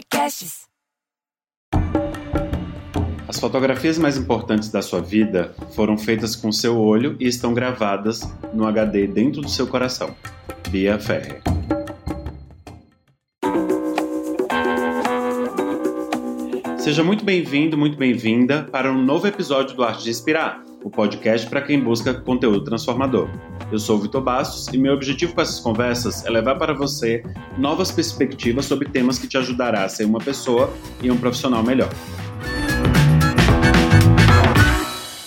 Podcasts. As fotografias mais importantes da sua vida foram feitas com seu olho e estão gravadas no HD dentro do seu coração. Bia Ferrer. Seja muito bem-vindo, muito bem-vinda para um novo episódio do Arte de Inspirar, o podcast para quem busca conteúdo transformador. Eu sou o Vitor Bastos e meu objetivo com essas conversas é levar para você novas perspectivas sobre temas que te ajudará a ser uma pessoa e um profissional melhor.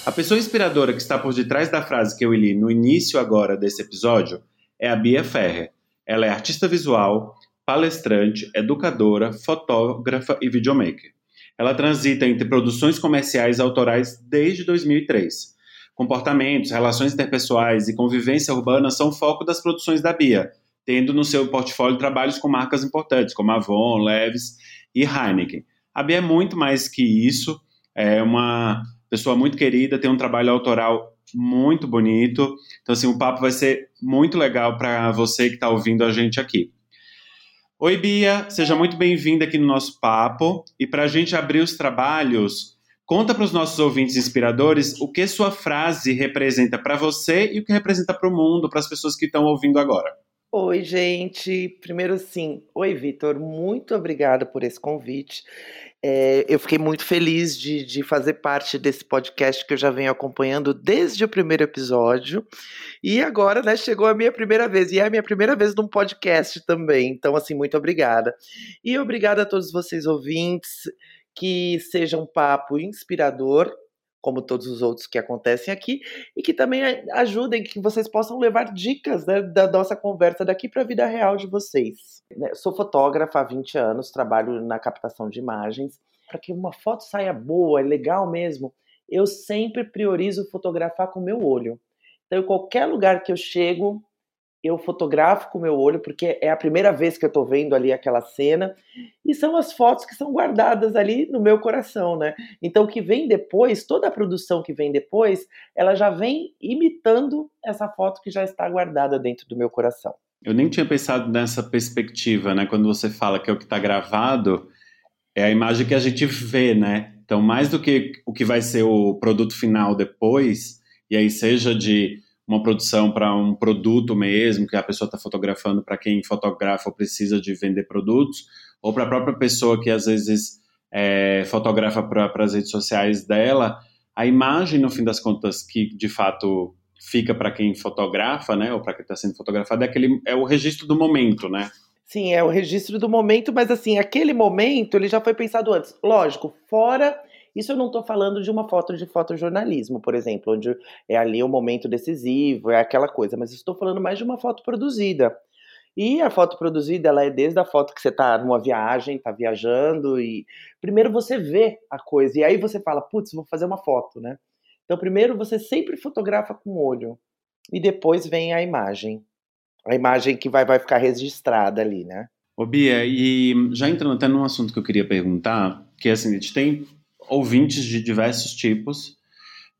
A pessoa inspiradora que está por detrás da frase que eu li no início agora desse episódio é a Bia Ferrer. Ela é artista visual, palestrante, educadora, fotógrafa e videomaker. Ela transita entre produções comerciais autorais desde 2003. Comportamentos, relações interpessoais e convivência urbana são foco das produções da Bia, tendo no seu portfólio trabalhos com marcas importantes como Avon, Leves e Heineken. A Bia é muito mais que isso, é uma pessoa muito querida, tem um trabalho autoral muito bonito. Então, assim, o papo vai ser muito legal para você que está ouvindo a gente aqui. Oi, Bia, seja muito bem-vinda aqui no nosso papo. E para a gente abrir os trabalhos, conta para os nossos ouvintes inspiradores o que sua frase representa para você e o que representa para o mundo, para as pessoas que estão ouvindo agora. Oi, gente. Primeiro, sim. Oi, Vitor. Muito obrigada por esse convite. É, eu fiquei muito feliz de, de, fazer parte desse podcast que eu já venho acompanhando desde o primeiro episódio. E agora, né, chegou a minha primeira vez. E é a minha primeira vez num podcast também. Então, assim, muito obrigada. E obrigada a todos vocês ouvintes. Que seja um papo inspirador, como todos os outros que acontecem aqui, e que também ajudem, que vocês possam levar dicas né, da nossa conversa daqui para a vida real de vocês. Né, sou fotógrafa há 20 anos, trabalho na captação de imagens. Para que uma foto saia boa, é legal mesmo, eu sempre priorizo fotografar com o meu olho. Então, em qualquer lugar que eu chego, eu fotografo com o meu olho, porque é a primeira vez que eu estou vendo ali aquela cena, e são as fotos que são guardadas ali no meu coração, né? Então, o que vem depois, toda a produção que vem depois, ela já vem imitando essa foto que já está guardada dentro do meu coração. Eu nem tinha pensado nessa perspectiva, né? Quando você fala que é o que está gravado, é a imagem que a gente vê, né? Então, mais do que o que vai ser o produto final depois, e aí seja de uma produção para um produto mesmo, que a pessoa está fotografando para quem fotografa ou precisa de vender produtos, ou para a própria pessoa que às vezes é, fotografa para as redes sociais dela, a imagem, no fim das contas, que de fato fica para quem fotografa, né, ou para quem está sendo fotografado, é, aquele, é o registro do momento, né? Sim, é o registro do momento, mas assim, aquele momento ele já foi pensado antes. Lógico, fora isso eu não estou falando de uma foto de fotojornalismo, por exemplo, onde é ali o um momento decisivo, é aquela coisa, mas estou falando mais de uma foto produzida. E a foto produzida, ela é desde a foto que você está numa viagem, está viajando, e primeiro você vê a coisa, e aí você fala, putz, vou fazer uma foto, né? Então, primeiro você sempre fotografa com o olho, e depois vem a imagem. A imagem que vai, vai ficar registrada ali, né? Ô Bia, e já entrando até num assunto que eu queria perguntar, que é assim, a gente tem ouvintes de diversos tipos,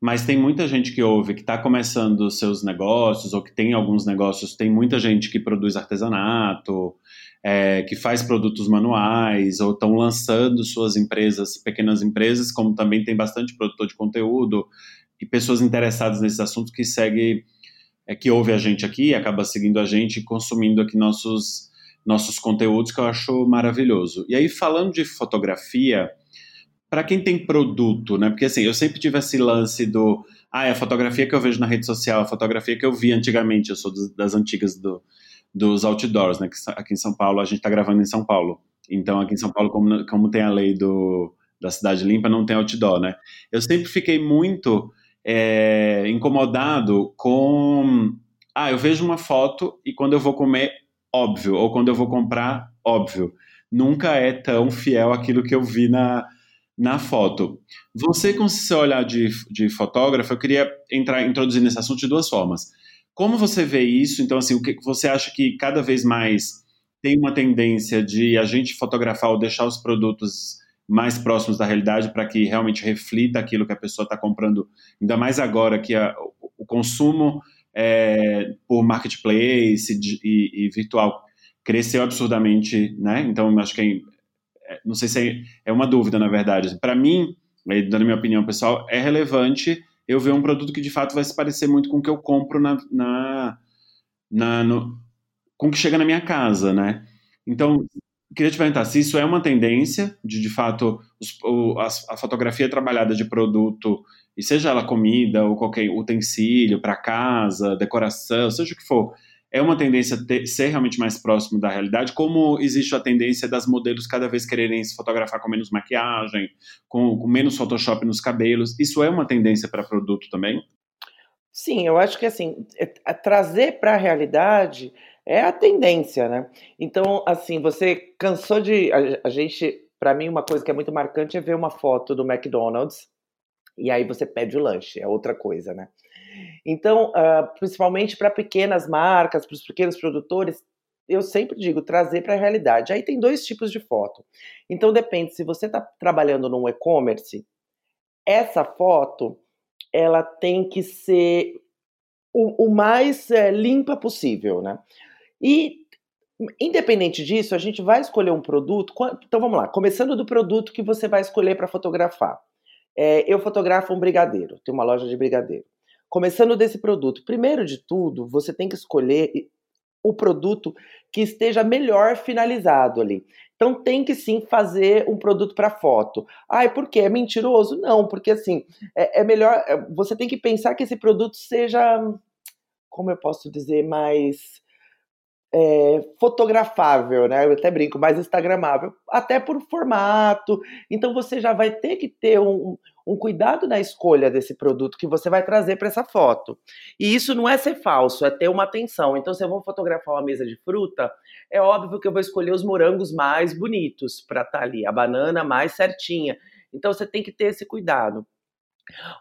mas tem muita gente que ouve que está começando seus negócios ou que tem alguns negócios. Tem muita gente que produz artesanato, é, que faz produtos manuais ou estão lançando suas empresas, pequenas empresas, como também tem bastante produtor de conteúdo e pessoas interessadas nesses assuntos que segue, é, que ouve a gente aqui, acaba seguindo a gente e consumindo aqui nossos nossos conteúdos que eu acho maravilhoso. E aí falando de fotografia, para quem tem produto, né? Porque assim, eu sempre tive esse lance do ah, é a fotografia que eu vejo na rede social, a fotografia que eu vi antigamente, eu sou das antigas do, dos outdoors, né? Aqui em São Paulo, a gente está gravando em São Paulo. Então, aqui em São Paulo, como, como tem a lei do, da cidade limpa, não tem outdoor, né? Eu sempre fiquei muito é, incomodado com. Ah, eu vejo uma foto e quando eu vou comer, óbvio. Ou quando eu vou comprar, óbvio. Nunca é tão fiel aquilo que eu vi na, na foto. Você, com seu olhar de, de fotógrafo, eu queria entrar, introduzir nesse assunto de duas formas. Como você vê isso? Então, assim, o que você acha que cada vez mais tem uma tendência de a gente fotografar ou deixar os produtos mais próximos da realidade para que realmente reflita aquilo que a pessoa está comprando, ainda mais agora que a, o consumo é, por marketplace e, e, virtual cresceu absurdamente, né? Então, acho que é, não sei se é, é uma dúvida, na verdade. Para mim, dando minha opinião pessoal, é relevante eu ver um produto que de fato vai se parecer muito com o que eu compro na, na, na no, com o que chega na minha casa, né? Então, queria te perguntar se isso é uma tendência de, de fato, os, o, a, a, fotografia trabalhada de produto, e seja ela comida ou qualquer utensílio para casa, decoração, seja o que for, é uma tendência ter, ser realmente mais próximo da realidade, como existe a tendência das modelos cada vez quererem se fotografar com menos maquiagem, com, com menos Photoshop nos cabelos. Isso é uma tendência para produto também? Sim, eu acho que assim, é, é trazer para a realidade é a tendência, né? Então, assim, você cansou de. A, a gente, para mim, uma coisa que é muito marcante é ver uma foto do McDonald's e aí você pede o lanche, é outra coisa, né? Então, uh, principalmente para pequenas marcas, para os pequenos produtores, eu sempre digo trazer para a realidade. Aí tem dois tipos de foto. Então depende se você está trabalhando num e-commerce, essa foto ela tem que ser o, o mais é, limpa possível, né? E independente disso, a gente vai escolher um produto. Então vamos lá, começando do produto que você vai escolher para fotografar. É, eu fotografo um brigadeiro, tenho uma loja de brigadeiro. Começando desse produto, primeiro de tudo, você tem que escolher o produto que esteja melhor finalizado ali. Então tem que sim fazer um produto para foto. Ai, por quê? É mentiroso? Não, porque assim, é, é melhor. É, você tem que pensar que esse produto seja, como eu posso dizer, mais é, fotografável, né? Eu até brinco, mais instagramável, até por formato. Então você já vai ter que ter um, um cuidado na escolha desse produto que você vai trazer para essa foto. E isso não é ser falso, é ter uma atenção. Então, se eu vou fotografar uma mesa de fruta, é óbvio que eu vou escolher os morangos mais bonitos para estar tá ali, a banana mais certinha. Então, você tem que ter esse cuidado.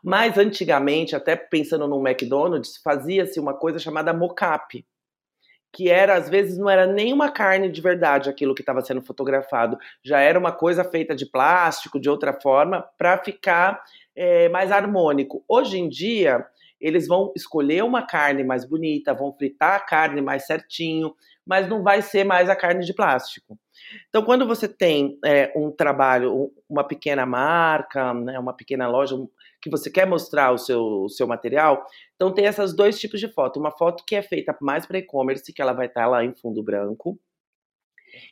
Mas antigamente, até pensando no McDonald's, fazia-se uma coisa chamada mocap que era às vezes não era nem uma carne de verdade aquilo que estava sendo fotografado, já era uma coisa feita de plástico, de outra forma, para ficar é, mais harmônico. Hoje em dia, eles vão escolher uma carne mais bonita, vão fritar a carne mais certinho, mas não vai ser mais a carne de plástico. Então, quando você tem é, um trabalho, uma pequena marca, né, uma pequena loja, que você quer mostrar o seu, o seu material, então tem esses dois tipos de foto. Uma foto que é feita mais para e-commerce, que ela vai estar tá lá em fundo branco,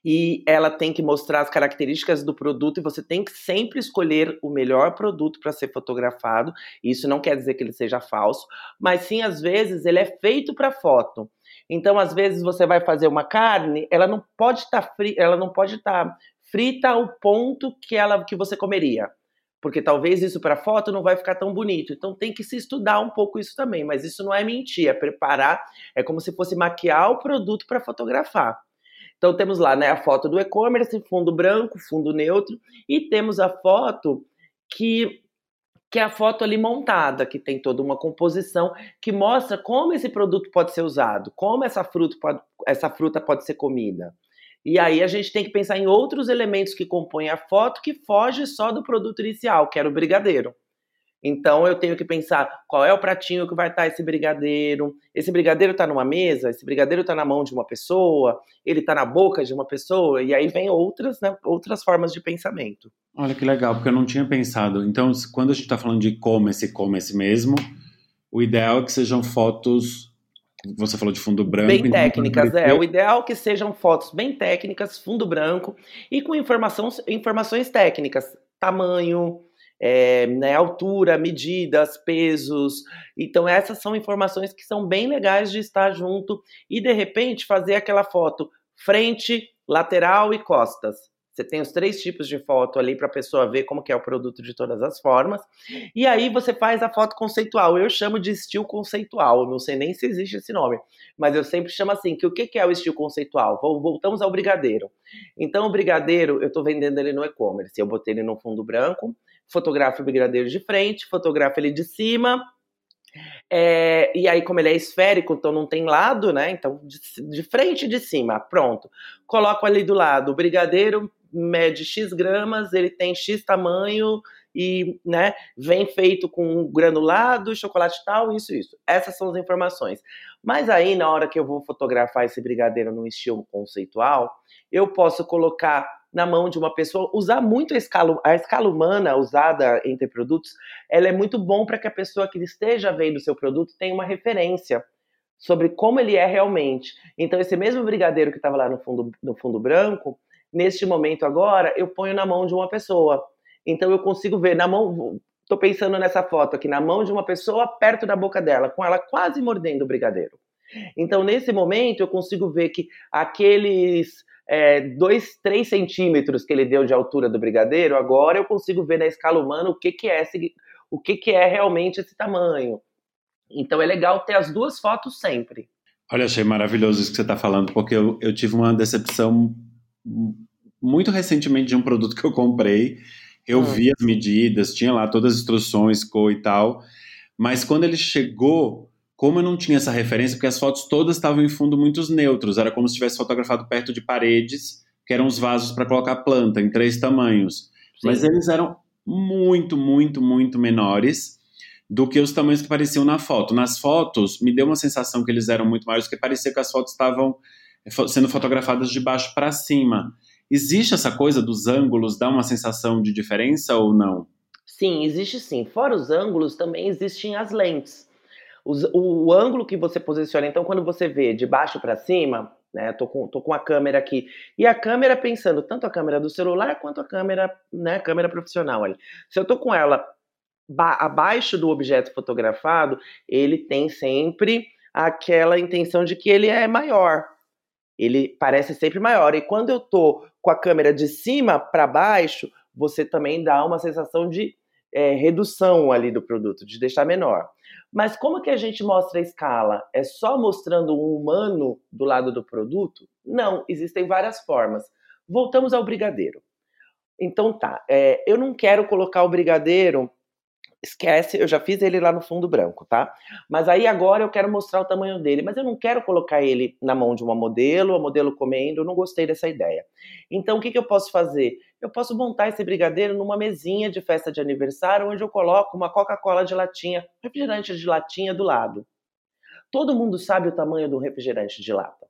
e ela tem que mostrar as características do produto e você tem que sempre escolher o melhor produto para ser fotografado. Isso não quer dizer que ele seja falso, mas sim às vezes ele é feito para foto. Então, às vezes você vai fazer uma carne, ela não pode estar tá fri ela não pode estar tá frita ao ponto que ela que você comeria. Porque talvez isso para foto não vai ficar tão bonito. Então tem que se estudar um pouco isso também, mas isso não é mentir, é preparar, é como se fosse maquiar o produto para fotografar. Então temos lá, né, a foto do e-commerce, fundo branco, fundo neutro, e temos a foto que que é a foto ali montada, que tem toda uma composição que mostra como esse produto pode ser usado, como essa fruta pode, essa fruta pode ser comida. E aí a gente tem que pensar em outros elementos que compõem a foto que foge só do produto inicial, que era o brigadeiro. Então eu tenho que pensar qual é o pratinho que vai estar esse brigadeiro. Esse brigadeiro está numa mesa, esse brigadeiro está na mão de uma pessoa, ele está na boca de uma pessoa, e aí vem outras, né, outras formas de pensamento. Olha que legal, porque eu não tinha pensado. Então, quando a gente está falando de e-commerce, e-commerce mesmo, o ideal é que sejam fotos. Você falou de fundo branco. Bem técnicas, é. O ideal é que sejam fotos bem técnicas, fundo branco e com informação, informações técnicas, tamanho, é, né, altura, medidas, pesos. Então, essas são informações que são bem legais de estar junto e, de repente, fazer aquela foto frente, lateral e costas. Você tem os três tipos de foto ali para a pessoa ver como que é o produto de todas as formas. E aí você faz a foto conceitual. Eu chamo de estilo conceitual. Não sei nem se existe esse nome, mas eu sempre chamo assim. Que o que é o estilo conceitual? Voltamos ao brigadeiro. Então o brigadeiro eu estou vendendo ele no e-commerce. Eu botei ele no fundo branco, fotografo o brigadeiro de frente, fotografo ele de cima. É, e aí, como ele é esférico, então não tem lado, né? Então, de, de frente e de cima, pronto. Coloco ali do lado o brigadeiro, mede X gramas, ele tem X tamanho e né, vem feito com granulado, chocolate tal, isso, isso. Essas são as informações. Mas aí, na hora que eu vou fotografar esse brigadeiro no estilo conceitual, eu posso colocar na mão de uma pessoa, usar muito a escala, a escala humana usada entre produtos, ela é muito bom para que a pessoa que esteja vendo o seu produto tenha uma referência sobre como ele é realmente. Então, esse mesmo brigadeiro que estava lá no fundo, no fundo branco, neste momento agora, eu ponho na mão de uma pessoa. Então, eu consigo ver na mão, estou pensando nessa foto aqui, na mão de uma pessoa perto da boca dela, com ela quase mordendo o brigadeiro. Então, nesse momento, eu consigo ver que aqueles é, dois, três centímetros que ele deu de altura do brigadeiro, agora eu consigo ver na escala humana o que, que é esse, o que, que é realmente esse tamanho. Então é legal ter as duas fotos sempre. Olha, achei maravilhoso isso que você está falando, porque eu, eu tive uma decepção muito recentemente de um produto que eu comprei. Eu hum. vi as medidas, tinha lá todas as instruções, cor e tal. Mas quando ele chegou, como eu não tinha essa referência, porque as fotos todas estavam em fundo muitos neutros, era como se tivesse fotografado perto de paredes, que eram os vasos para colocar planta, em três tamanhos. Sim. Mas eles eram muito, muito, muito menores do que os tamanhos que apareciam na foto. Nas fotos, me deu uma sensação que eles eram muito maiores, porque parecia que as fotos estavam sendo fotografadas de baixo para cima. Existe essa coisa dos ângulos, dá uma sensação de diferença ou não? Sim, existe sim. Fora os ângulos, também existem as lentes o, o ângulo que você posiciona, então quando você vê de baixo para cima, né, tô com, tô com a câmera aqui, e a câmera pensando, tanto a câmera do celular quanto a câmera, né, câmera profissional ali. Se eu tô com ela abaixo do objeto fotografado, ele tem sempre aquela intenção de que ele é maior. Ele parece sempre maior. E quando eu tô com a câmera de cima para baixo, você também dá uma sensação de é, redução ali do produto, de deixar menor. Mas como que a gente mostra a escala? É só mostrando um humano do lado do produto? Não, existem várias formas. Voltamos ao brigadeiro. Então tá, é, eu não quero colocar o brigadeiro esquece, eu já fiz ele lá no fundo branco, tá? Mas aí agora eu quero mostrar o tamanho dele, mas eu não quero colocar ele na mão de uma modelo, a modelo comendo, eu não gostei dessa ideia. Então o que, que eu posso fazer? Eu posso montar esse brigadeiro numa mesinha de festa de aniversário, onde eu coloco uma Coca-Cola de latinha, refrigerante de latinha do lado. Todo mundo sabe o tamanho do refrigerante de lata.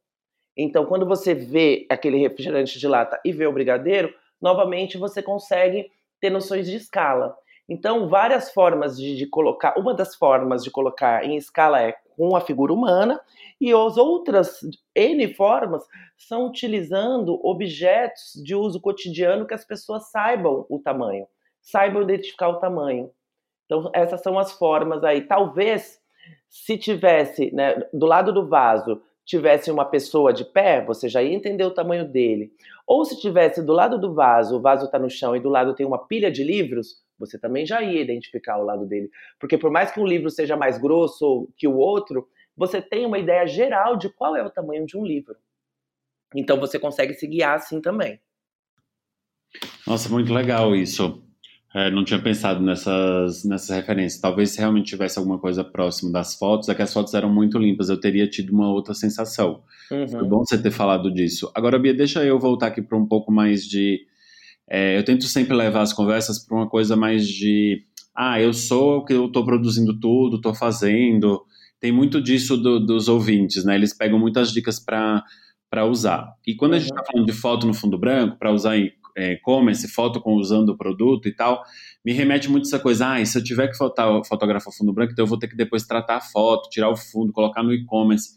Então, quando você vê aquele refrigerante de lata e vê o brigadeiro, novamente você consegue ter noções de escala. Então, várias formas de, de, colocar, uma das formas de colocar em escala é com a figura humana, e as outras N formas são utilizando objetos de uso cotidiano que as pessoas saibam o tamanho, saibam identificar o tamanho. Então, essas são as formas aí. Talvez, se tivesse, né, do lado do vaso, tivesse uma pessoa de pé, você já ia entender o tamanho dele. Ou se tivesse do lado do vaso, o vaso está no chão e do lado tem uma pilha de livros, você também já ia identificar o lado dele. Porque por mais que um livro seja mais grosso que o outro, você tem uma ideia geral de qual é o tamanho de um livro. Então você consegue se guiar assim também. Nossa, muito legal isso. É, não tinha pensado nessas, nessas referências. Talvez se realmente tivesse alguma coisa próximo das fotos, é que as fotos eram muito limpas, eu teria tido uma outra sensação. Uhum. Foi bom você ter falado disso. Agora, Bia, deixa eu voltar aqui para um pouco mais de é, eu tento sempre levar as conversas para uma coisa mais de, ah, eu sou o que eu estou produzindo tudo, estou fazendo. Tem muito disso do, dos ouvintes, né? Eles pegam muitas dicas para usar. E quando a gente está uhum. falando de foto no fundo branco, para usar em é, e-commerce, foto com usando o produto e tal, me remete muito essa coisa, ah, se eu tiver que fotar, fotografar fundo branco, então eu vou ter que depois tratar a foto, tirar o fundo, colocar no e-commerce.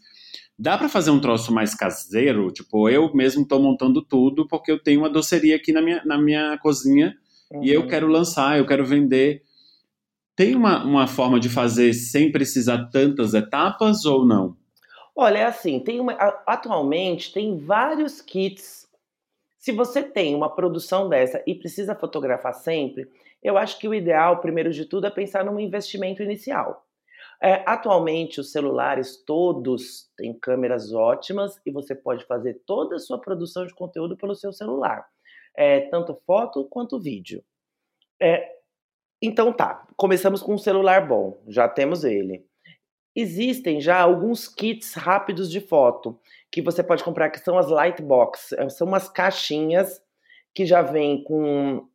Dá para fazer um troço mais caseiro? Tipo, eu mesmo estou montando tudo porque eu tenho uma doceria aqui na minha, na minha cozinha uhum. e eu uhum. quero lançar, eu quero vender. Tem uma, uma forma de fazer sem precisar tantas etapas ou não? Olha, é assim, tem uma, atualmente tem vários kits. Se você tem uma produção dessa e precisa fotografar sempre, eu acho que o ideal, primeiro de tudo, é pensar num investimento inicial. É, atualmente, os celulares todos têm câmeras ótimas e você pode fazer toda a sua produção de conteúdo pelo seu celular, é, tanto foto quanto vídeo. É, então tá, começamos com um celular bom, já temos ele. Existem já alguns kits rápidos de foto que você pode comprar, que são as Lightbox. É, são umas caixinhas que já vem com.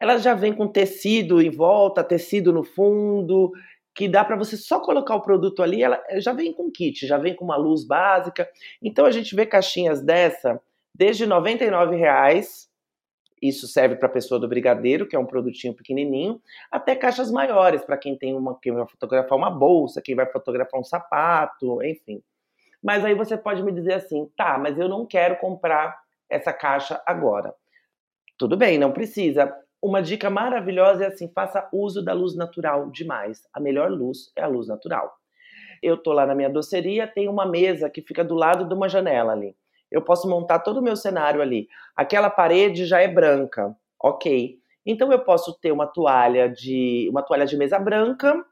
Elas já vêm com tecido em volta, tecido no fundo, que dá para você só colocar o produto ali, ela já vem com kit, já vem com uma luz básica. Então a gente vê caixinhas dessa desde R$ 99,00 Isso serve para a pessoa do brigadeiro, que é um produtinho pequenininho, até caixas maiores, para quem tem uma, quem vai fotografar uma bolsa, quem vai fotografar um sapato, enfim. Mas aí você pode me dizer assim, tá, mas eu não quero comprar essa caixa agora. Tudo bem, não precisa. Uma dica maravilhosa é assim: faça uso da luz natural demais. A melhor luz é a luz natural. Eu tô lá na minha doceria, tem uma mesa que fica do lado de uma janela ali. Eu posso montar todo o meu cenário ali. Aquela parede já é branca, ok. Então eu posso ter uma toalha de uma toalha de mesa branca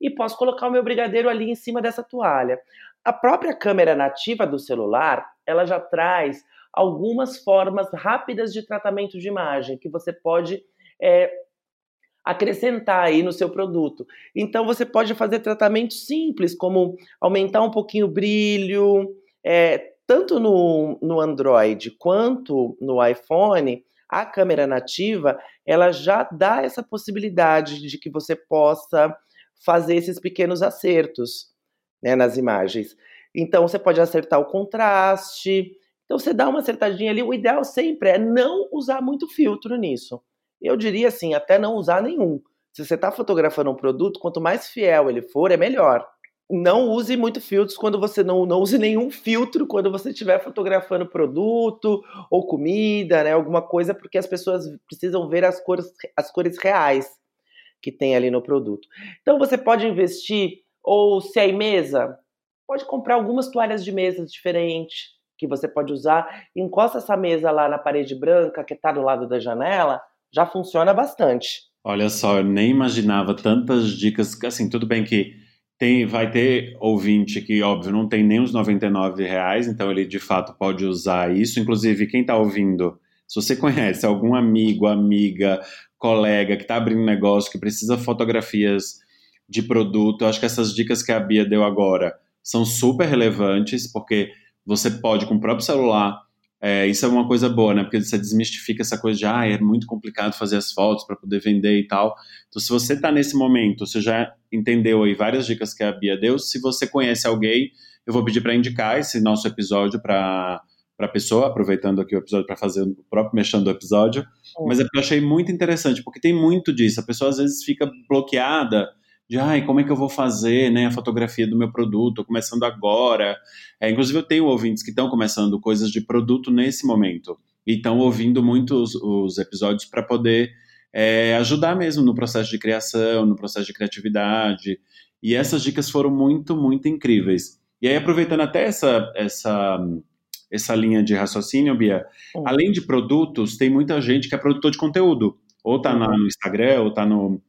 e posso colocar o meu brigadeiro ali em cima dessa toalha. A própria câmera nativa do celular, ela já traz algumas formas rápidas de tratamento de imagem que você pode é, acrescentar aí no seu produto. Então você pode fazer tratamentos simples, como aumentar um pouquinho o brilho, é, tanto no, no Android quanto no iPhone, a câmera nativa ela já dá essa possibilidade de que você possa fazer esses pequenos acertos né, nas imagens. Então você pode acertar o contraste. Então você dá uma acertadinha ali. O ideal sempre é não usar muito filtro nisso. Eu diria assim, até não usar nenhum. Se você está fotografando um produto, quanto mais fiel ele for, é melhor. Não use muito filtros quando você não, não use nenhum filtro quando você estiver fotografando produto ou comida, né? Alguma coisa, porque as pessoas precisam ver as cores, as cores reais que tem ali no produto. Então você pode investir, ou se é em mesa, pode comprar algumas toalhas de mesa diferentes que você pode usar. Encosta essa mesa lá na parede branca que está do lado da janela já funciona bastante. Olha só, eu nem imaginava tantas dicas. Assim, tudo bem que tem, vai ter ouvinte que, óbvio, não tem nem os 99 reais, então ele de fato pode usar isso. Inclusive, quem está ouvindo, se você conhece algum amigo, amiga, colega que está abrindo negócio, que precisa fotografias de produto, eu acho que essas dicas que a Bia deu agora são super relevantes, porque você pode, com o próprio celular, é, isso é uma coisa boa, né? Porque você desmistifica essa coisa de, ah, é muito complicado fazer as fotos para poder vender e tal. Então, se você está nesse momento, você já entendeu aí várias dicas que a Bia deu. Se você conhece alguém, eu vou pedir para indicar esse nosso episódio para para a pessoa, aproveitando aqui o episódio para fazer o próprio mexendo do episódio. Mas é porque eu achei muito interessante, porque tem muito disso. A pessoa às vezes fica bloqueada de ai, como é que eu vou fazer né, a fotografia do meu produto, começando agora. É, inclusive, eu tenho ouvintes que estão começando coisas de produto nesse momento e estão ouvindo muito os, os episódios para poder é, ajudar mesmo no processo de criação, no processo de criatividade. E essas dicas foram muito, muito incríveis. E aí, aproveitando até essa, essa, essa linha de raciocínio, Bia, uhum. além de produtos, tem muita gente que é produtor de conteúdo. Ou está uhum. no Instagram, ou está no,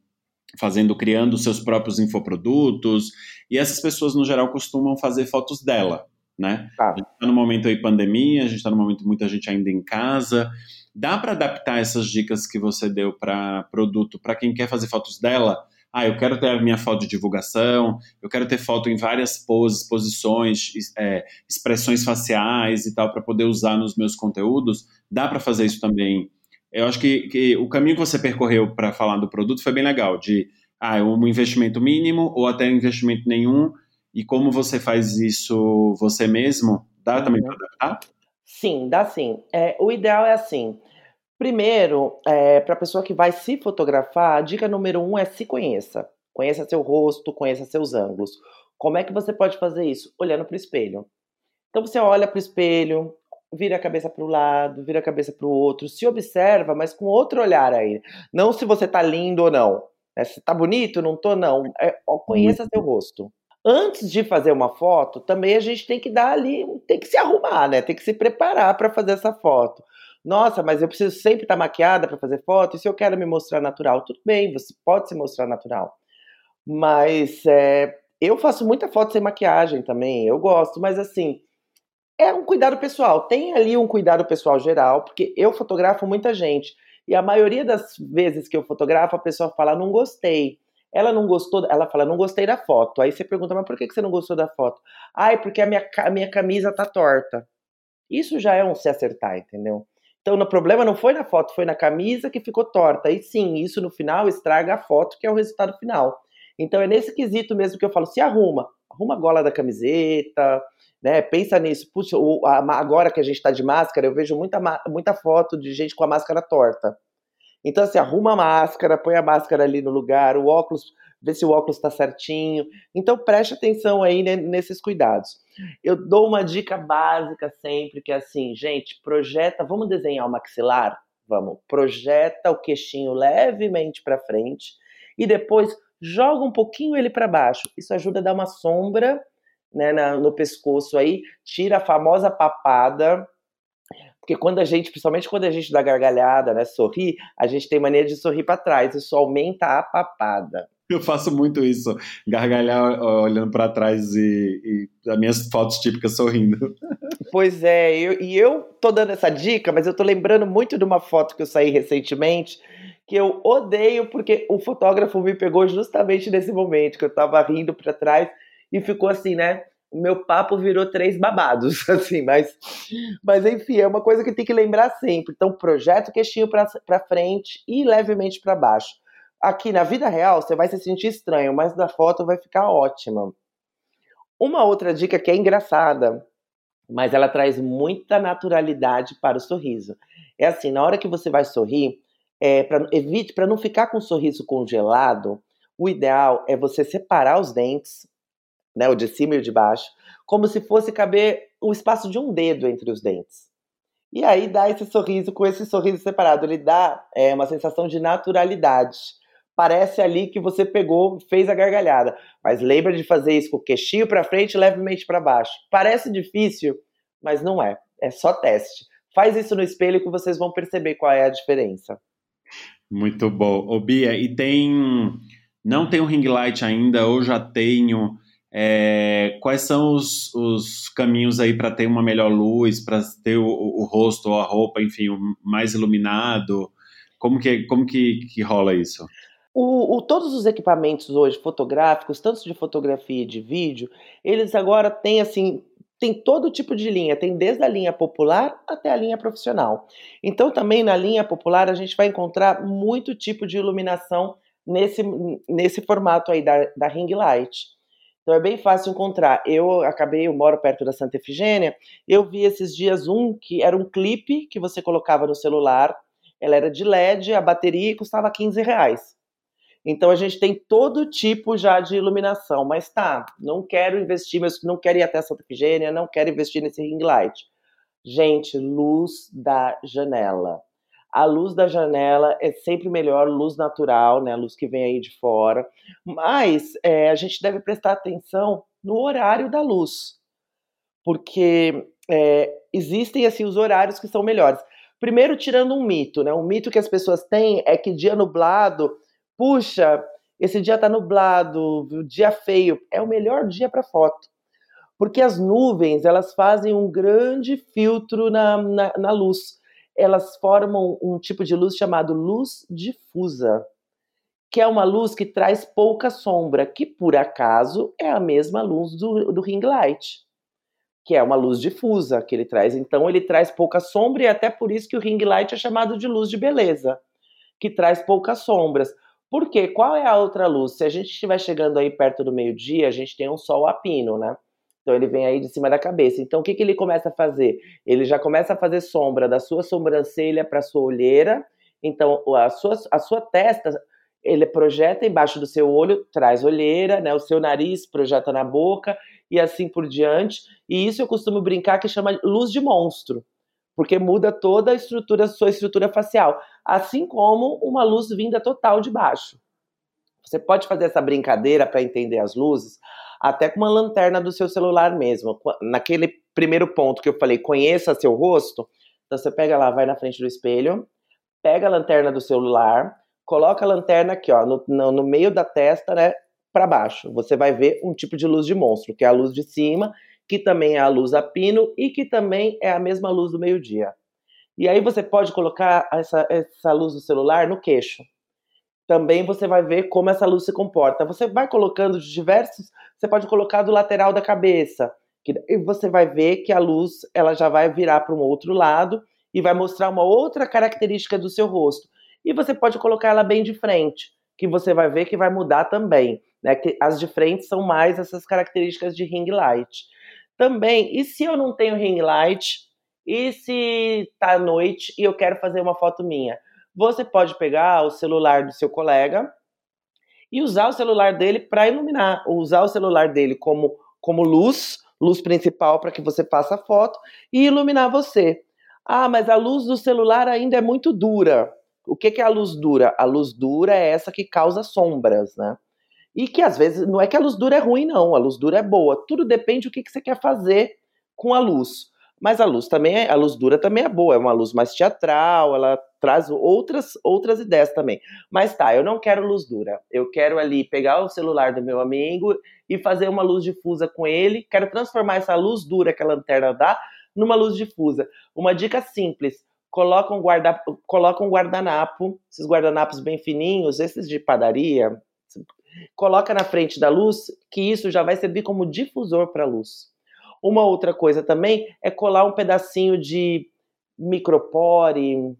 fazendo, criando seus próprios infoprodutos, e essas pessoas, no geral, costumam fazer fotos dela, né? Tá. A gente está no momento aí pandemia, a gente está no momento muita gente ainda em casa. Dá para adaptar essas dicas que você deu para produto para quem quer fazer fotos dela? Ah, eu quero ter a minha foto de divulgação, eu quero ter foto em várias poses, posições, é, expressões faciais e tal, para poder usar nos meus conteúdos. Dá para fazer isso também eu acho que, que o caminho que você percorreu para falar do produto foi bem legal, de ah, um investimento mínimo ou até investimento nenhum, e como você faz isso você mesmo, dá também uhum. para adaptar? Sim, dá sim. É, o ideal é assim, primeiro, é, para a pessoa que vai se fotografar, a dica número um é se conheça. Conheça seu rosto, conheça seus ângulos. Como é que você pode fazer isso? Olhando para o espelho. Então você olha para o espelho, vira a cabeça para o lado, vira a cabeça para o outro, se observa, mas com outro olhar aí. Não se você tá lindo ou não. Né? Se tá bonito, não tô, não. É, conheça seu rosto. Antes de fazer uma foto, também a gente tem que dar ali, tem que se arrumar, né? Tem que se preparar para fazer essa foto. Nossa, mas eu preciso sempre estar tá maquiada para fazer foto. E se eu quero me mostrar natural, tudo bem, você pode se mostrar natural. Mas é, eu faço muita foto sem maquiagem também. Eu gosto, mas assim, é um cuidado pessoal. Tem ali um cuidado pessoal geral, porque eu fotografo muita gente. E a maioria das vezes que eu fotografo, a pessoa fala, não gostei. Ela não gostou, ela fala, não gostei da foto. Aí você pergunta, mas por que você não gostou da foto? Ai, porque a minha, a minha camisa tá torta. Isso já é um se acertar, entendeu? Então, o problema não foi na foto, foi na camisa que ficou torta. E sim, isso no final estraga a foto, que é o resultado final. Então, é nesse quesito mesmo que eu falo, se arruma. Arruma a gola da camiseta, né? Pensa nisso. Puxa, agora que a gente está de máscara, eu vejo muita, muita foto de gente com a máscara torta. Então, assim, arruma a máscara, põe a máscara ali no lugar, o óculos, vê se o óculos está certinho. Então, preste atenção aí nesses cuidados. Eu dou uma dica básica sempre, que é assim, gente, projeta, vamos desenhar o maxilar? Vamos, projeta o queixinho levemente para frente e depois joga um pouquinho ele para baixo. Isso ajuda a dar uma sombra né, na, no pescoço aí, tira a famosa papada. Porque quando a gente, principalmente quando a gente dá gargalhada, né, sorri, a gente tem mania de sorrir para trás, isso aumenta a papada. Eu faço muito isso, gargalhar olhando para trás e, e as minhas fotos típicas sorrindo. Pois é, eu, e eu tô dando essa dica, mas eu tô lembrando muito de uma foto que eu saí recentemente, que eu odeio porque o fotógrafo me pegou justamente nesse momento que eu tava rindo para trás e ficou assim, né? O meu papo virou três babados, assim, mas, mas enfim, é uma coisa que tem que lembrar sempre. Então, projeto queixinho para frente e levemente para baixo aqui na vida real você vai se sentir estranho, mas na foto vai ficar ótima. Uma outra dica que é engraçada, mas ela traz muita naturalidade para o sorriso. É assim, na hora que você vai sorrir, é, pra, evite para não ficar com o sorriso congelado. O ideal é você separar os dentes, né, o de cima e o de baixo, como se fosse caber o espaço de um dedo entre os dentes. E aí dá esse sorriso com esse sorriso separado, ele dá é, uma sensação de naturalidade parece ali que você pegou, fez a gargalhada. Mas lembra de fazer isso com o queixinho para frente e levemente para baixo. Parece difícil, mas não é. É só teste. Faz isso no espelho que vocês vão perceber qual é a diferença. Muito bom. Ô Bia, e tem. Não tem o ring light ainda, ou já tenho. É, quais são os, os, caminhos aí para ter uma melhor luz, para ter o, o, rosto ou a roupa, enfim, mais iluminado? Como que, como que, que rola isso? O, o, todos os equipamentos hoje fotográficos, tanto de fotografia e de vídeo, eles agora têm assim, tem todo tipo de linha, tem desde a linha popular até a linha profissional. Então também na linha popular a gente vai encontrar muito tipo de iluminação nesse, nesse formato aí da, da ring light. Então é bem fácil encontrar. Eu acabei, eu moro perto da Santa Efigênia, eu vi esses dias um que era um clipe que você colocava no celular, ela era de LED, a bateria custava 15 reais. Então a gente tem todo tipo já de iluminação, mas tá, não quero investir, mas não quero ir até Santa Efigênia, não quero investir nesse ring light. Gente, luz da janela. A luz da janela é sempre melhor, luz natural, né? Luz que vem aí de fora. Mas é, a gente deve prestar atenção no horário da luz, porque é, existem assim os horários que são melhores. Primeiro, tirando um mito, né? Um mito que as pessoas têm é que dia nublado puxa, esse dia tá nublado, dia feio, é o melhor dia para foto. Porque as nuvens, elas fazem um grande filtro na, na, na luz. Elas formam um tipo de luz chamado luz difusa, que é uma luz que traz pouca sombra, que por acaso é a mesma luz do, do ring light, que é uma luz difusa que ele traz. Então ele traz pouca sombra e é até por isso que o ring light é chamado de luz de beleza, que traz poucas sombras. Porque qual é a outra luz? Se a gente estiver chegando aí perto do meio-dia, a gente tem um sol a pino, né? Então ele vem aí de cima da cabeça. Então o que, que ele começa a fazer? Ele já começa a fazer sombra da sua sobrancelha para sua olheira. Então a sua, a sua testa ele projeta embaixo do seu olho, traz olheira, né? O seu nariz projeta na boca e assim por diante. E isso eu costumo brincar que chama luz de monstro porque muda toda a estrutura, sua estrutura facial, assim como uma luz vinda total de baixo. Você pode fazer essa brincadeira para entender as luzes, até com uma lanterna do seu celular mesmo. Naquele primeiro ponto que eu falei, conheça seu rosto, então você pega lá, vai na frente do espelho, pega a lanterna do celular, coloca a lanterna aqui, ó, no, no, no meio da testa, né, para baixo. Você vai ver um tipo de luz de monstro, que é a luz de cima, que também é a luz a pino e que também é a mesma luz do meio-dia. E aí você pode colocar essa, essa luz do celular no queixo. Também você vai ver como essa luz se comporta. Você vai colocando de diversos, você pode colocar do lateral da cabeça, que, e você vai ver que a luz ela já vai virar para um outro lado e vai mostrar uma outra característica do seu rosto. E você pode colocar ela bem de frente, que você vai ver que vai mudar também. né? Que as de frente são mais essas características de ring light. Também, e se eu não tenho ring light? E se tá noite e eu quero fazer uma foto minha? Você pode pegar o celular do seu colega e usar o celular dele para iluminar, usar o celular dele como, como luz, luz principal para que você faça a foto e iluminar você. Ah, mas a luz do celular ainda é muito dura. O que, que é a luz dura? A luz dura é essa que causa sombras, né? E que às vezes não é que a luz dura é ruim, não. A luz dura é boa. Tudo depende do que, que você quer fazer com a luz. Mas a luz também é, a luz dura também é boa, é uma luz mais teatral, ela traz outras outras ideias também. Mas tá, eu não quero luz dura. Eu quero ali pegar o celular do meu amigo e fazer uma luz difusa com ele. Quero transformar essa luz dura que a lanterna dá numa luz difusa. Uma dica simples: coloca um, guarda, coloca um guardanapo, esses guardanapos bem fininhos, esses de padaria, coloca na frente da luz, que isso já vai servir como difusor para a luz. Uma outra coisa também é colar um pedacinho de micropore,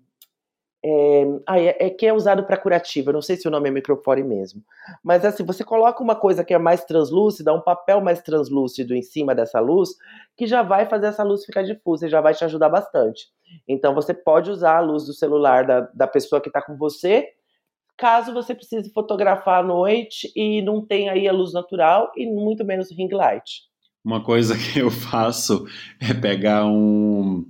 é, ah, é, é, que é usado para curativa, não sei se o nome é micropore mesmo. Mas assim, você coloca uma coisa que é mais translúcida, um papel mais translúcido em cima dessa luz, que já vai fazer essa luz ficar difusa e já vai te ajudar bastante. Então você pode usar a luz do celular da, da pessoa que está com você, caso você precise fotografar à noite e não tenha aí a luz natural e muito menos ring light. Uma coisa que eu faço é pegar um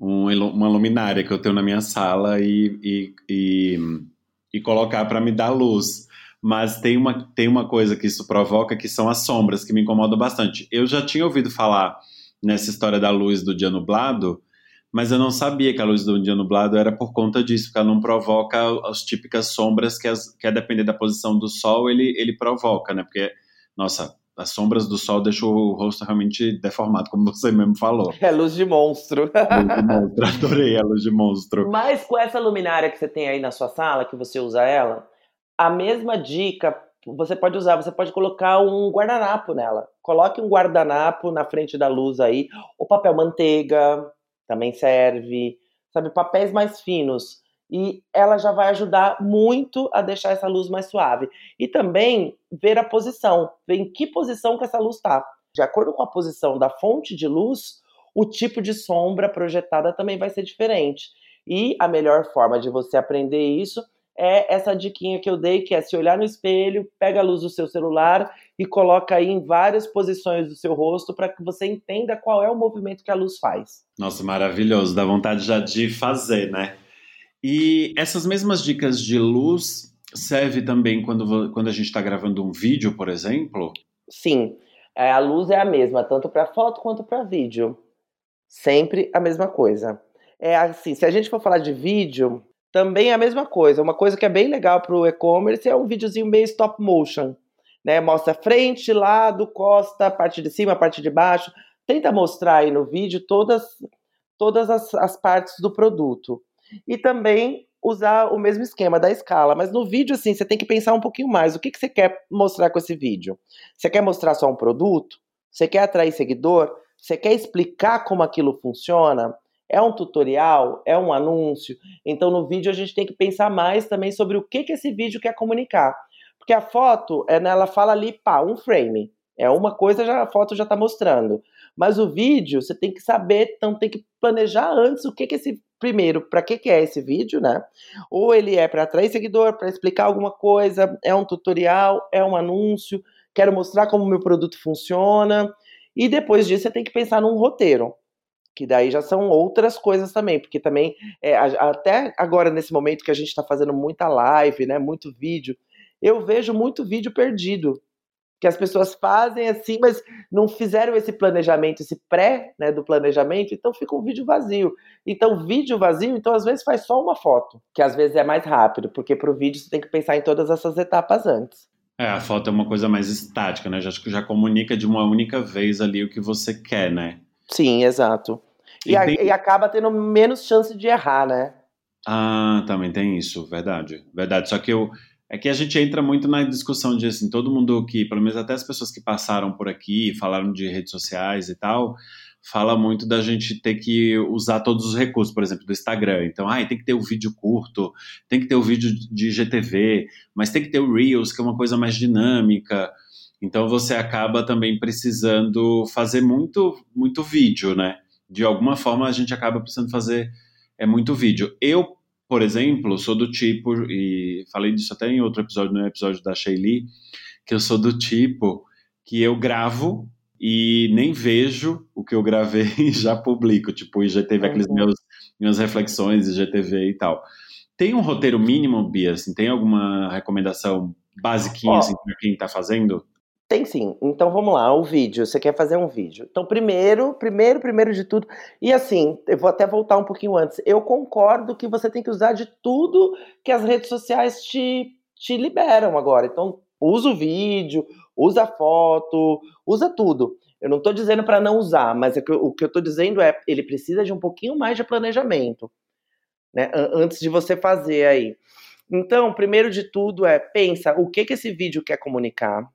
um, uma luminária que eu tenho na minha sala e, e, e, e colocar para me dar luz. Mas tem uma, tem uma coisa que isso provoca que são as sombras, que me incomodam bastante. Eu já tinha ouvido falar nessa história da luz do dia nublado, mas eu não sabia que a luz do dia nublado era por conta disso, porque ela não provoca as típicas sombras que, as, que a depender da posição do sol ele, ele provoca, né? Porque, nossa, as sombras do sol deixam o rosto realmente deformado, como você mesmo falou. É luz de monstro. luz de monstro, adorei a luz de monstro. Mas com essa luminária que você tem aí na sua sala, que você usa ela, a mesma dica você pode usar, você pode colocar um guardanapo nela. Coloque um guardanapo na frente da luz aí, ou papel manteiga, também serve, sabe, papéis mais finos e ela já vai ajudar muito a deixar essa luz mais suave. E também ver a posição, ver em que posição que essa luz está. De acordo com a posição da fonte de luz, o tipo de sombra projetada também vai ser diferente. E a melhor forma de você aprender isso é essa diquinha que eu dei, que é se olhar no espelho, pega a luz do seu celular e coloca aí em várias posições do seu rosto para que você entenda qual é o movimento que a luz faz. Nossa, maravilhoso, dá vontade já de fazer, né? E essas mesmas dicas de luz serve também quando, quando a gente está gravando um vídeo, por exemplo? Sim, é, a luz é a mesma, tanto para foto quanto para vídeo. Sempre a mesma coisa. É assim, se a gente for falar de vídeo, também é a mesma coisa. Uma coisa que é bem legal para o e-commerce é um videozinho meio stop motion. Né? Mostra frente, lado, costa, parte de cima, parte de baixo. Tenta mostrar aí no vídeo todas, todas as, as partes do produto e também usar o mesmo esquema da escala. Mas no vídeo, assim, você tem que pensar um pouquinho mais. O que, que você quer mostrar com esse vídeo? Você quer mostrar só um produto? Você quer atrair seguidor? Você quer explicar como aquilo funciona? É um tutorial? É um anúncio? Então, no vídeo, a gente tem que pensar mais também sobre o que, que esse vídeo quer comunicar. Porque a foto, é, né, ela fala ali, pá, um frame. É uma coisa, já, a foto já está mostrando. Mas o vídeo, você tem que saber, então tem que planejar antes o que, que esse primeiro, para que, que é esse vídeo, né? Ou ele é para atrair seguidor, para explicar alguma coisa, é um tutorial, é um anúncio, quero mostrar como o meu produto funciona. E depois disso você tem que pensar num roteiro, que daí já são outras coisas também, porque também, é, até agora nesse momento que a gente está fazendo muita live, né, muito vídeo, eu vejo muito vídeo perdido que as pessoas fazem assim, mas não fizeram esse planejamento, esse pré né, do planejamento, então fica um vídeo vazio. Então, vídeo vazio, então às vezes faz só uma foto, que às vezes é mais rápido, porque para o vídeo você tem que pensar em todas essas etapas antes. É, a foto é uma coisa mais estática, né? Já, já comunica de uma única vez ali o que você quer, né? Sim, exato. E, e, a, tem... e acaba tendo menos chance de errar, né? Ah, também tem isso, verdade. Verdade. Só que eu, é que a gente entra muito na discussão de assim, todo mundo que, pelo menos até as pessoas que passaram por aqui, falaram de redes sociais e tal, fala muito da gente ter que usar todos os recursos, por exemplo, do Instagram. Então, ah, tem que ter o vídeo curto, tem que ter o vídeo de GTV, mas tem que ter o Reels, que é uma coisa mais dinâmica. Então você acaba também precisando fazer muito, muito vídeo, né? De alguma forma a gente acaba precisando fazer é muito vídeo. Eu, por exemplo, sou do tipo, e falei disso até em outro episódio, no episódio da Shaylee, que eu sou do tipo que eu gravo e nem vejo o que eu gravei e já publico. Tipo, IGTV, uhum. aqueles meus minhas reflexões, IGTV e tal. Tem um roteiro mínimo, Bia? Assim, tem alguma recomendação basiquinha assim, para quem está fazendo? Tem sim. Então vamos lá, o vídeo. Você quer fazer um vídeo. Então, primeiro, primeiro, primeiro de tudo. E assim, eu vou até voltar um pouquinho antes. Eu concordo que você tem que usar de tudo que as redes sociais te, te liberam agora. Então, usa o vídeo, usa a foto, usa tudo. Eu não estou dizendo para não usar, mas é o que eu estou dizendo é ele precisa de um pouquinho mais de planejamento, né? Antes de você fazer aí. Então, primeiro de tudo é pensa o que que esse vídeo quer comunicar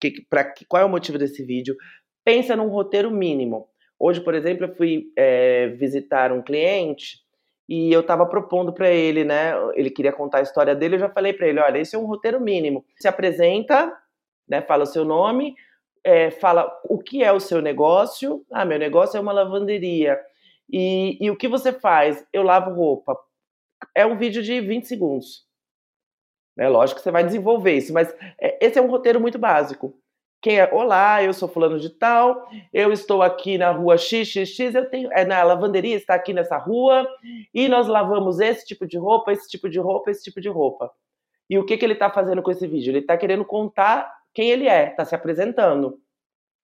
que, pra, qual é o motivo desse vídeo. Pensa num roteiro mínimo. Hoje, por exemplo, eu fui é, visitar um cliente e eu estava propondo para ele, né? Ele queria contar a história dele. Eu já falei para ele: olha, esse é um roteiro mínimo. Se apresenta, né? Fala o seu nome, é, fala o que é o seu negócio. Ah, meu negócio é uma lavanderia. E, e o que você faz? Eu lavo roupa. É um vídeo de 20 segundos. Né? Lógico que você vai desenvolver isso, mas é, esse é um roteiro muito básico. Quem é, olá, eu sou fulano de tal, eu estou aqui na rua XXX, eu tenho, é na lavanderia, está aqui nessa rua, e nós lavamos esse tipo de roupa, esse tipo de roupa, esse tipo de roupa. E o que, que ele está fazendo com esse vídeo? Ele está querendo contar quem ele é, está se apresentando.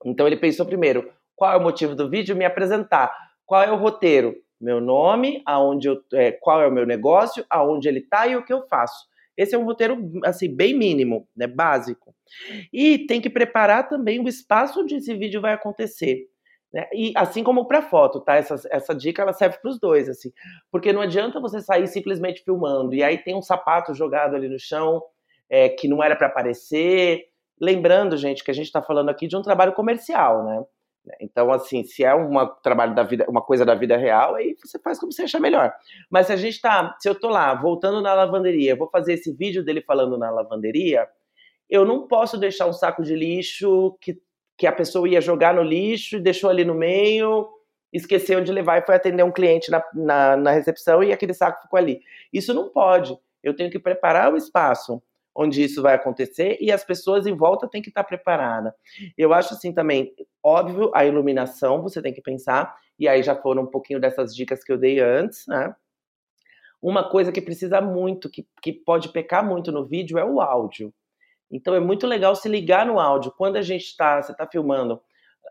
Então ele pensou primeiro, qual é o motivo do vídeo? Me apresentar. Qual é o roteiro? Meu nome, aonde eu, é, qual é o meu negócio, aonde ele está e o que eu faço. Esse é um roteiro assim bem mínimo, né, básico. E tem que preparar também o espaço onde esse vídeo vai acontecer. Né? E assim como para foto, tá? Essa, essa dica ela serve para os dois, assim, porque não adianta você sair simplesmente filmando e aí tem um sapato jogado ali no chão é, que não era para aparecer. Lembrando, gente, que a gente está falando aqui de um trabalho comercial, né? Né? Então, assim, se é um trabalho da vida, uma coisa da vida real, aí você faz como você achar melhor. Mas se a gente tá, se eu tô lá, voltando na lavanderia, vou fazer esse vídeo dele falando na lavanderia, eu não posso deixar um saco de lixo que, que a pessoa ia jogar no lixo e deixou ali no meio, esqueceu de levar e foi atender um cliente na, na, na recepção e aquele saco ficou ali. Isso não pode. Eu tenho que preparar o espaço onde isso vai acontecer e as pessoas em volta têm que estar preparadas. Eu acho assim também, óbvio, a iluminação você tem que pensar, e aí já foram um pouquinho dessas dicas que eu dei antes, né? Uma coisa que precisa muito, que, que pode pecar muito no vídeo é o áudio. Então é muito legal se ligar no áudio. Quando a gente está, você está filmando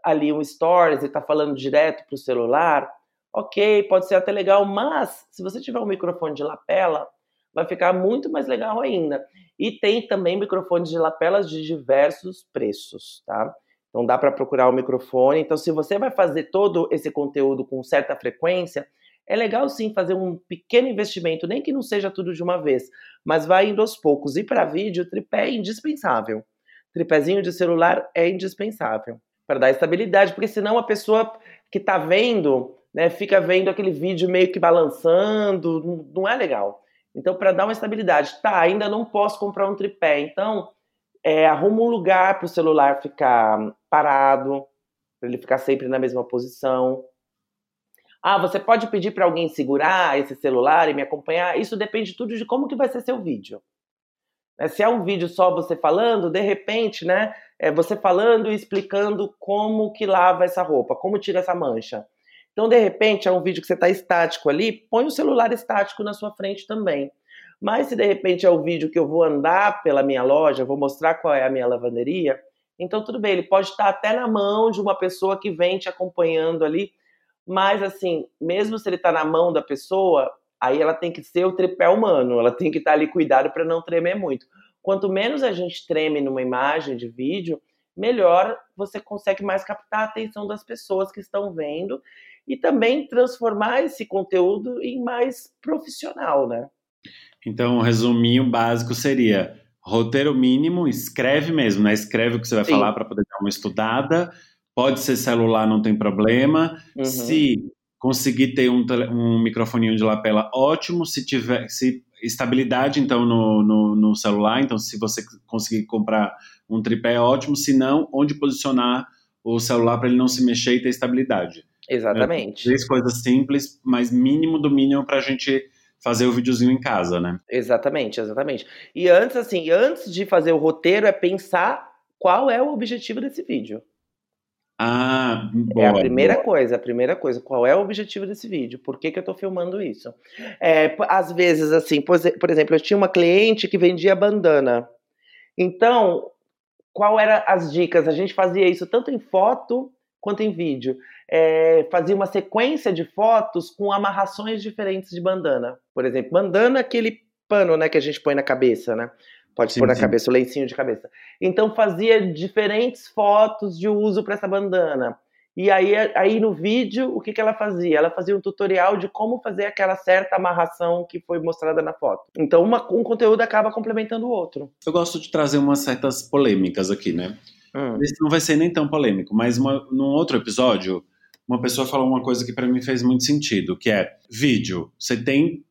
ali um stories e está falando direto para o celular, ok, pode ser até legal, mas se você tiver um microfone de lapela, vai ficar muito mais legal ainda. E tem também microfones de lapelas de diversos preços, tá? Então dá para procurar o microfone. Então, se você vai fazer todo esse conteúdo com certa frequência, é legal sim fazer um pequeno investimento, nem que não seja tudo de uma vez, mas vai indo aos poucos. E para vídeo, tripé é indispensável. Tripézinho de celular é indispensável para dar estabilidade, porque senão a pessoa que está vendo, né, fica vendo aquele vídeo meio que balançando, não é legal. Então, para dar uma estabilidade, tá, ainda não posso comprar um tripé, então é, arruma um lugar para o celular ficar parado, para ele ficar sempre na mesma posição. Ah, você pode pedir para alguém segurar esse celular e me acompanhar? Isso depende tudo de como que vai ser seu vídeo. É, se é um vídeo só você falando, de repente, né, é você falando e explicando como que lava essa roupa, como tira essa mancha. Então, de repente, é um vídeo que você está estático ali, põe o celular estático na sua frente também. Mas se de repente é o vídeo que eu vou andar pela minha loja, vou mostrar qual é a minha lavanderia, então tudo bem, ele pode estar até na mão de uma pessoa que vem te acompanhando ali, mas assim, mesmo se ele está na mão da pessoa, aí ela tem que ser o tripé humano, ela tem que estar ali cuidado para não tremer muito. Quanto menos a gente treme numa imagem de vídeo, melhor você consegue mais captar a atenção das pessoas que estão vendo e também transformar esse conteúdo em mais profissional, né? Então, o resuminho básico seria roteiro mínimo, escreve mesmo, né? Escreve o que você vai Sim. falar para poder dar uma estudada. pode ser celular, não tem problema. Uhum. Se conseguir ter um, um microfoninho de lapela, ótimo. Se tiver se estabilidade, então, no, no, no celular. Então, se você conseguir comprar um tripé, ótimo. Se não, onde posicionar o celular para ele não se mexer e ter estabilidade. Exatamente. É, três coisas simples, mas mínimo do mínimo para a gente fazer o videozinho em casa, né? Exatamente, exatamente. E antes, assim, antes de fazer o roteiro, é pensar qual é o objetivo desse vídeo. Ah, boa, é a primeira boa. coisa, a primeira coisa. Qual é o objetivo desse vídeo? Por que, que eu tô filmando isso? É, às vezes, assim, por, por exemplo, eu tinha uma cliente que vendia bandana. Então, qual eram as dicas? A gente fazia isso tanto em foto quanto em vídeo. É, fazia uma sequência de fotos com amarrações diferentes de bandana. Por exemplo, bandana é aquele pano né, que a gente põe na cabeça, né? Pode sim, pôr na sim. cabeça, o lencinho de cabeça. Então fazia diferentes fotos de uso para essa bandana. E aí, aí no vídeo, o que, que ela fazia? Ela fazia um tutorial de como fazer aquela certa amarração que foi mostrada na foto. Então uma, um conteúdo acaba complementando o outro. Eu gosto de trazer umas certas polêmicas aqui, né? Hum. Esse não vai ser nem tão polêmico, mas uma, num outro episódio, uma pessoa falou uma coisa que para mim fez muito sentido, que é vídeo. Você tem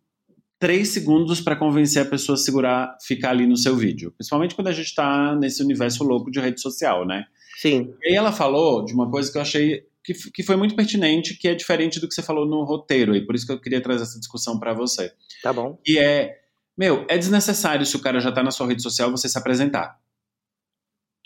três segundos para convencer a pessoa a segurar, ficar ali no seu vídeo. Principalmente quando a gente está nesse universo louco de rede social, né? Sim. E aí ela falou de uma coisa que eu achei que, que foi muito pertinente, que é diferente do que você falou no roteiro, e por isso que eu queria trazer essa discussão para você. Tá bom. E é, meu, é desnecessário se o cara já tá na sua rede social você se apresentar.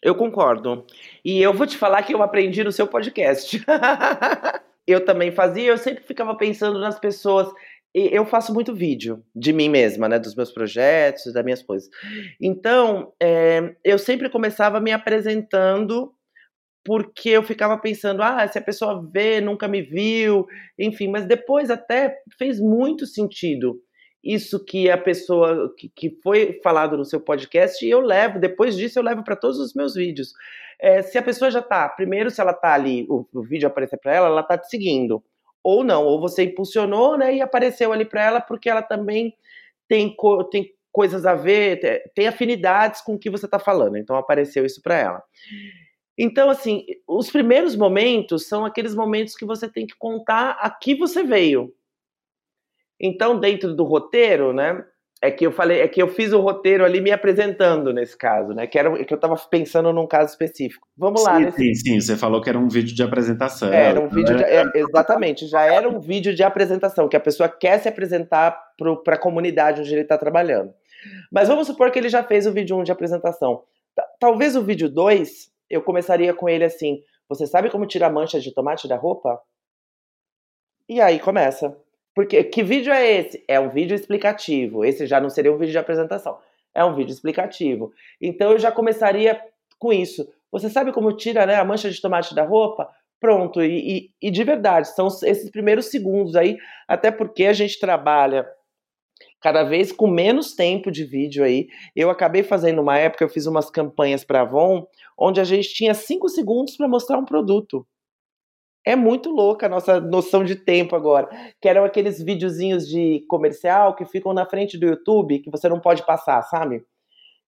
Eu concordo. E eu vou te falar que eu aprendi no seu podcast. eu também fazia, eu sempre ficava pensando nas pessoas eu faço muito vídeo de mim mesma, né, dos meus projetos, das minhas coisas. Então, é, eu sempre começava me apresentando porque eu ficava pensando, ah, se a pessoa vê, nunca me viu, enfim, mas depois até fez muito sentido isso que a pessoa que, que foi falado no seu podcast e eu levo, depois disso eu levo para todos os meus vídeos. É, se a pessoa já tá, primeiro se ela tá ali, o, o vídeo aparecer para ela, ela tá te seguindo ou não, ou você impulsionou, né, e apareceu ali para ela porque ela também tem, co tem coisas a ver, tem afinidades com o que você está falando, então apareceu isso para ela. Então, assim, os primeiros momentos são aqueles momentos que você tem que contar a que você veio. Então, dentro do roteiro, né, é que eu falei, é que eu fiz o roteiro ali me apresentando nesse caso, né? Que era que eu estava pensando num caso específico. Vamos sim, lá. Nesse... Sim, sim, você falou que era um vídeo de apresentação. É, era um vídeo de, é, exatamente, já era um vídeo de apresentação que a pessoa quer se apresentar para a comunidade onde ele está trabalhando. Mas vamos supor que ele já fez o vídeo 1 de apresentação. Talvez o vídeo 2 eu começaria com ele assim: você sabe como tirar manchas de tomate da roupa? E aí começa. Porque que vídeo é esse? É um vídeo explicativo. Esse já não seria um vídeo de apresentação. É um vídeo explicativo. Então eu já começaria com isso. Você sabe como tira né, a mancha de tomate da roupa? Pronto. E, e, e de verdade, são esses primeiros segundos aí, até porque a gente trabalha cada vez com menos tempo de vídeo aí. Eu acabei fazendo uma época, eu fiz umas campanhas para Avon, onde a gente tinha cinco segundos para mostrar um produto. É muito louca a nossa noção de tempo agora. Que eram aqueles videozinhos de comercial que ficam na frente do YouTube que você não pode passar, sabe?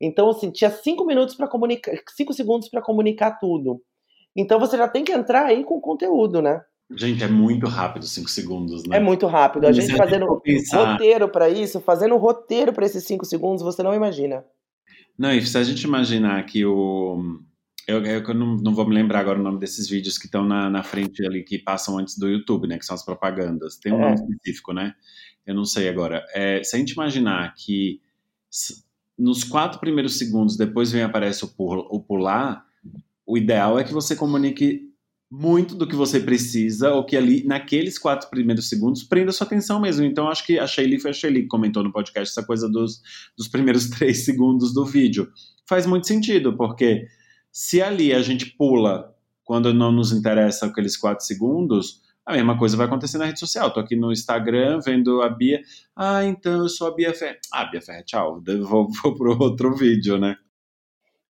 Então, assim, tinha cinco minutos para comunicar, cinco segundos para comunicar tudo. Então você já tem que entrar aí com conteúdo, né? Gente, é muito rápido, cinco segundos, né? É muito rápido. A gente fazendo roteiro para isso, fazendo roteiro para esses cinco segundos, você não imagina. Não, e se a gente imaginar que o eu, eu não, não, vou me lembrar agora o nome desses vídeos que estão na, na, frente ali, que passam antes do YouTube, né? Que são as propagandas. Tem um é. nome específico, né? Eu não sei agora. É, se a gente imaginar que nos quatro primeiros segundos depois vem aparece o, o pular, o ideal é que você comunique muito do que você precisa, ou que ali, naqueles quatro primeiros segundos, prenda sua atenção mesmo. Então, acho que a Shelly foi a Shelly que comentou no podcast essa coisa dos, dos primeiros três segundos do vídeo. Faz muito sentido, porque se ali a gente pula quando não nos interessa aqueles quatro segundos, a mesma coisa vai acontecer na rede social. Tô aqui no Instagram vendo a Bia. Ah, então eu sou a Bia Ferre. Ah, Bia Ferre, tchau. Vou, vou pro outro vídeo, né?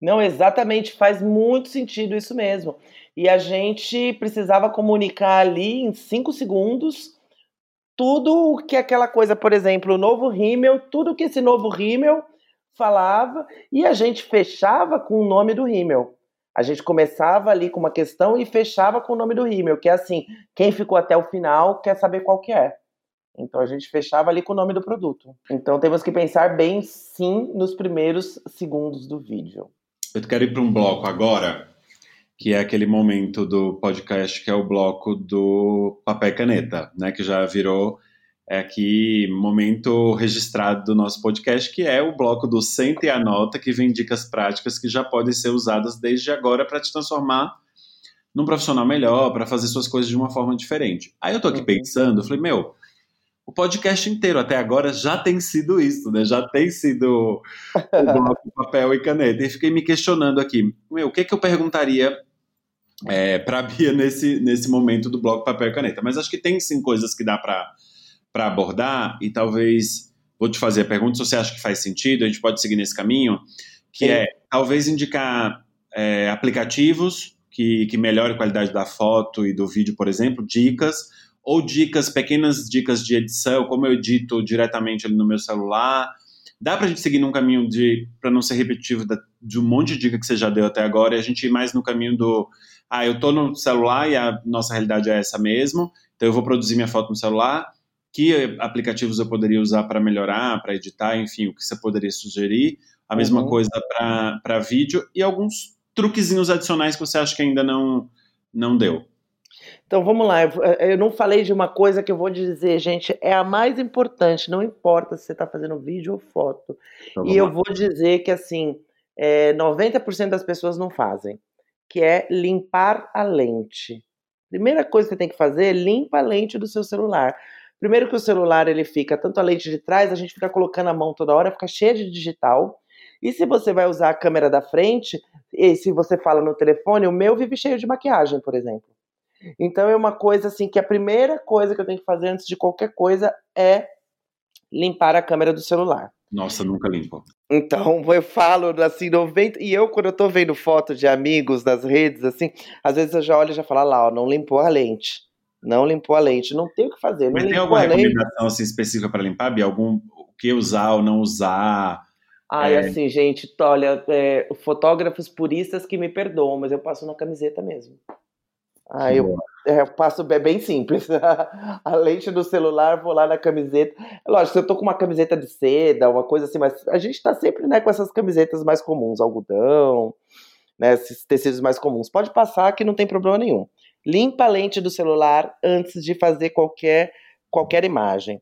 Não, exatamente. Faz muito sentido isso mesmo. E a gente precisava comunicar ali em cinco segundos tudo o que aquela coisa, por exemplo, o novo rímel, tudo que esse novo rímel falava e a gente fechava com o nome do rímel. A gente começava ali com uma questão e fechava com o nome do rímel, que é assim, quem ficou até o final quer saber qual que é. Então a gente fechava ali com o nome do produto. Então temos que pensar bem sim nos primeiros segundos do vídeo. Eu quero ir para um bloco agora, que é aquele momento do podcast que é o bloco do papel e caneta, né, que já virou é aqui momento registrado do nosso podcast, que é o bloco do Senta e Anota, que vem dicas práticas que já podem ser usadas desde agora para te transformar num profissional melhor, para fazer suas coisas de uma forma diferente. Aí eu tô aqui uhum. pensando, eu falei, meu, o podcast inteiro até agora já tem sido isso, né? Já tem sido o bloco papel e caneta. E fiquei me questionando aqui, meu, o que que eu perguntaria é, para a Bia nesse, nesse momento do bloco papel e caneta? Mas acho que tem sim coisas que dá para para abordar e talvez vou te fazer a pergunta se você acha que faz sentido, a gente pode seguir nesse caminho, que Sim. é talvez indicar é, aplicativos que, que melhorem a qualidade da foto e do vídeo, por exemplo, dicas, ou dicas, pequenas dicas de edição, como eu edito diretamente ali no meu celular. Dá para a gente seguir num caminho de, para não ser repetitivo, de um monte de dica que você já deu até agora, e a gente ir mais no caminho do, ah, eu tô no celular e a nossa realidade é essa mesmo, então eu vou produzir minha foto no celular, que aplicativos eu poderia usar para melhorar, para editar, enfim, o que você poderia sugerir. A mesma uhum. coisa para vídeo e alguns truquezinhos adicionais que você acha que ainda não, não deu. Então vamos lá, eu não falei de uma coisa que eu vou dizer, gente, é a mais importante, não importa se você está fazendo vídeo ou foto. Então, e eu vou dizer que assim, é, 90% das pessoas não fazem, que é limpar a lente. Primeira coisa que você tem que fazer é limpa a lente do seu celular. Primeiro que o celular ele fica tanto a lente de trás, a gente fica colocando a mão toda hora, fica cheia de digital. E se você vai usar a câmera da frente, e se você fala no telefone, o meu vive cheio de maquiagem, por exemplo. Então é uma coisa assim que a primeira coisa que eu tenho que fazer antes de qualquer coisa é limpar a câmera do celular. Nossa, nunca limpo. Então, eu falo assim, 90. E eu, quando eu tô vendo foto de amigos nas redes, assim, às vezes eu já olho e já falo, ah lá, ó, não limpou a lente. Não limpou a lente, não tem o que fazer. Mas tem alguma recomendação assim, específica para limpar, Bia? Algum o que usar ou não usar? Ah, é... assim, gente, olha, é, fotógrafos puristas que me perdoam, mas eu passo na camiseta mesmo. Ah, eu, é, eu, passo é bem simples. a lente do celular, vou lá na camiseta. Lógico, se eu tô com uma camiseta de seda, uma coisa assim, mas a gente tá sempre né, com essas camisetas mais comuns, algodão, né, esses tecidos mais comuns. Pode passar que não tem problema nenhum limpa a lente do celular antes de fazer qualquer, qualquer imagem.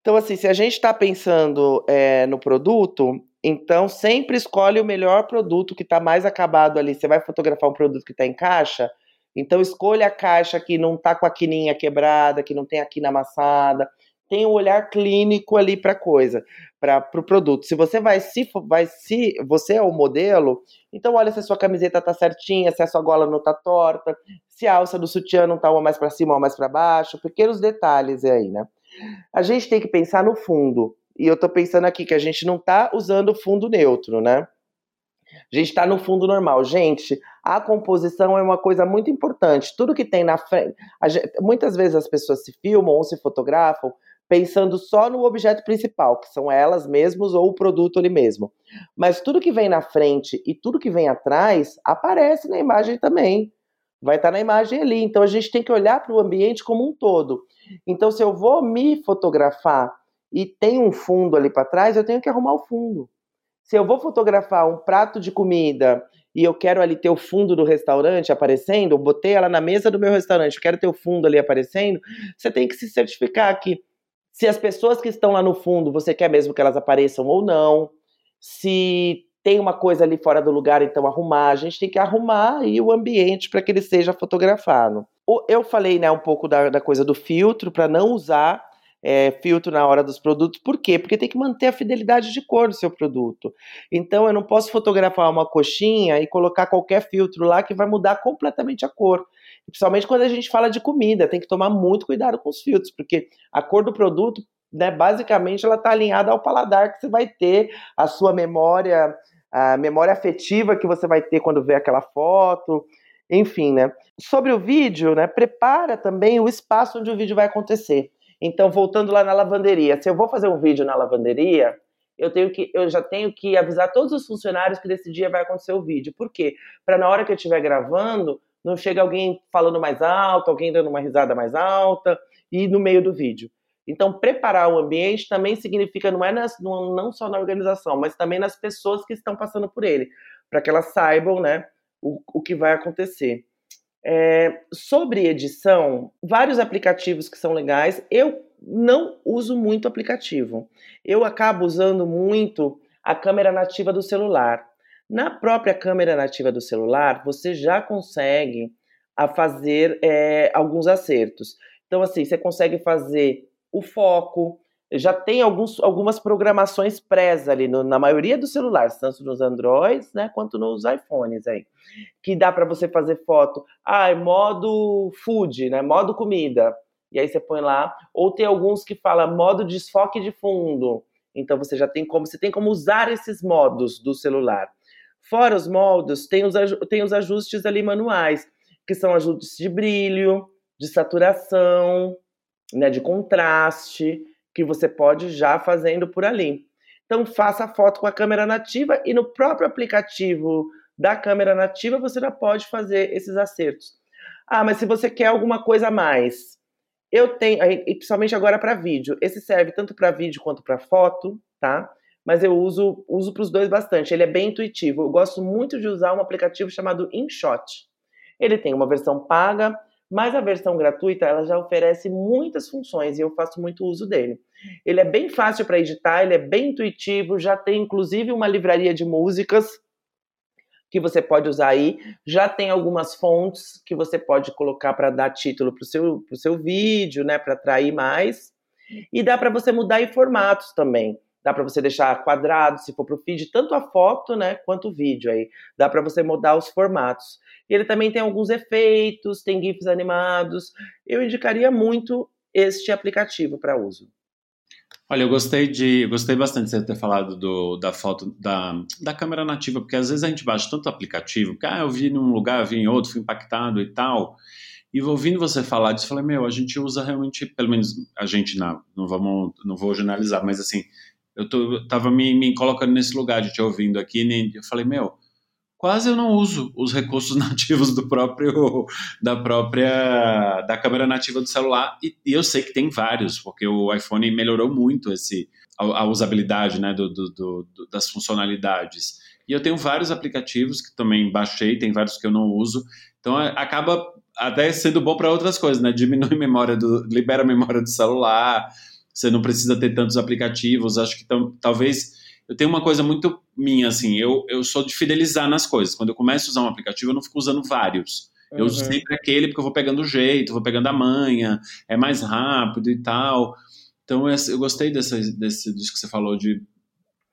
Então, assim, se a gente está pensando é, no produto, então sempre escolhe o melhor produto que está mais acabado ali. Você vai fotografar um produto que está em caixa, então escolha a caixa que não está com a quininha quebrada, que não tem a quina amassada, tem um olhar clínico ali para coisa, para o pro produto. Se você vai se vai se você é o modelo, então olha se a sua camiseta tá certinha, se a sua gola não tá torta, se a alça do sutiã não tá uma mais para cima ou mais para baixo, pequenos detalhes aí, né? A gente tem que pensar no fundo. E eu tô pensando aqui que a gente não tá usando fundo neutro, né? A gente está no fundo normal. Gente, a composição é uma coisa muito importante. Tudo que tem na frente. Gente, muitas vezes as pessoas se filmam ou se fotografam pensando só no objeto principal, que são elas mesmas ou o produto ali mesmo. Mas tudo que vem na frente e tudo que vem atrás aparece na imagem também. Vai estar tá na imagem ali. Então a gente tem que olhar para o ambiente como um todo. Então, se eu vou me fotografar e tem um fundo ali para trás, eu tenho que arrumar o fundo. Se eu vou fotografar um prato de comida e eu quero ali ter o fundo do restaurante aparecendo, eu botei ela na mesa do meu restaurante, eu quero ter o fundo ali aparecendo, você tem que se certificar que se as pessoas que estão lá no fundo, você quer mesmo que elas apareçam ou não, se tem uma coisa ali fora do lugar, então arrumar, a gente tem que arrumar aí o ambiente para que ele seja fotografado. Eu falei né, um pouco da, da coisa do filtro, para não usar é, filtro na hora dos produtos. Por quê? Porque tem que manter a fidelidade de cor do seu produto. Então eu não posso fotografar uma coxinha e colocar qualquer filtro lá que vai mudar completamente a cor. Principalmente quando a gente fala de comida, tem que tomar muito cuidado com os filtros, porque a cor do produto, né, basicamente, ela está alinhada ao paladar que você vai ter, a sua memória, a memória afetiva que você vai ter quando vê aquela foto enfim, né? Sobre o vídeo, né? Prepara também o espaço onde o vídeo vai acontecer. Então, voltando lá na lavanderia, se eu vou fazer um vídeo na lavanderia, eu tenho que eu já tenho que avisar todos os funcionários que nesse dia vai acontecer o vídeo. Por quê? Para na hora que eu estiver gravando, não chega alguém falando mais alto, alguém dando uma risada mais alta e no meio do vídeo. Então, preparar o ambiente também significa não é nas, não, não só na organização, mas também nas pessoas que estão passando por ele, para que elas saibam, né, o, o que vai acontecer. É, sobre edição, vários aplicativos que são legais. Eu não uso muito aplicativo. Eu acabo usando muito a câmera nativa do celular. Na própria câmera nativa do celular, você já consegue a fazer é, alguns acertos. Então, assim, você consegue fazer o foco, já tem alguns, algumas programações pré ali no, na maioria dos celulares, tanto nos Androids, né, quanto nos iPhones aí, que dá para você fazer foto, ah, é modo food, né, modo comida, e aí você põe lá, ou tem alguns que fala modo desfoque de fundo, então você já tem como, você tem como usar esses modos do celular. Fora os modos, tem os, tem os ajustes ali manuais, que são ajustes de brilho, de saturação, né, de contraste, que você pode já fazendo por ali. Então faça a foto com a câmera nativa e no próprio aplicativo da câmera nativa você já pode fazer esses acertos. Ah, mas se você quer alguma coisa a mais, eu tenho, e principalmente agora para vídeo. Esse serve tanto para vídeo quanto para foto, tá? Mas eu uso uso para os dois bastante. Ele é bem intuitivo. Eu gosto muito de usar um aplicativo chamado InShot. Ele tem uma versão paga, mas a versão gratuita ela já oferece muitas funções e eu faço muito uso dele. Ele é bem fácil para editar, ele é bem intuitivo, já tem inclusive uma livraria de músicas que você pode usar aí. Já tem algumas fontes que você pode colocar para dar título para o seu, seu vídeo, né, para atrair mais. E dá para você mudar em formatos também. Dá para você deixar quadrado, se for para o feed, tanto a foto, né, quanto o vídeo aí. Dá para você mudar os formatos. E ele também tem alguns efeitos, tem GIFs animados. Eu indicaria muito este aplicativo para uso. Olha, eu gostei de, gostei bastante de você ter falado do, da foto da, da câmera nativa, porque às vezes a gente baixa tanto aplicativo, que ah, eu vi num lugar, eu vi em outro, fui impactado e tal. E ouvindo você falar disso, falei, meu, a gente usa realmente, pelo menos a gente não, não vamos, não vou generalizar, mas assim, eu, tô, tava me, me colocando nesse lugar de te ouvindo aqui, e eu falei, meu, quase eu não uso os recursos nativos do próprio da própria da câmera nativa do celular e, e eu sei que tem vários porque o iPhone melhorou muito esse a, a usabilidade né do, do, do, das funcionalidades. E eu tenho vários aplicativos que também baixei tem vários que eu não uso então acaba até sendo bom para outras coisas né diminui memória do libera a memória do celular você não precisa ter tantos aplicativos acho que talvez eu tenho uma coisa muito minha, assim, eu, eu sou de fidelizar nas coisas. Quando eu começo a usar um aplicativo, eu não fico usando vários. Eu uso uhum. sempre aquele porque eu vou pegando o jeito, vou pegando a manha, é mais rápido e tal. Então eu gostei desse, desse, disso que você falou de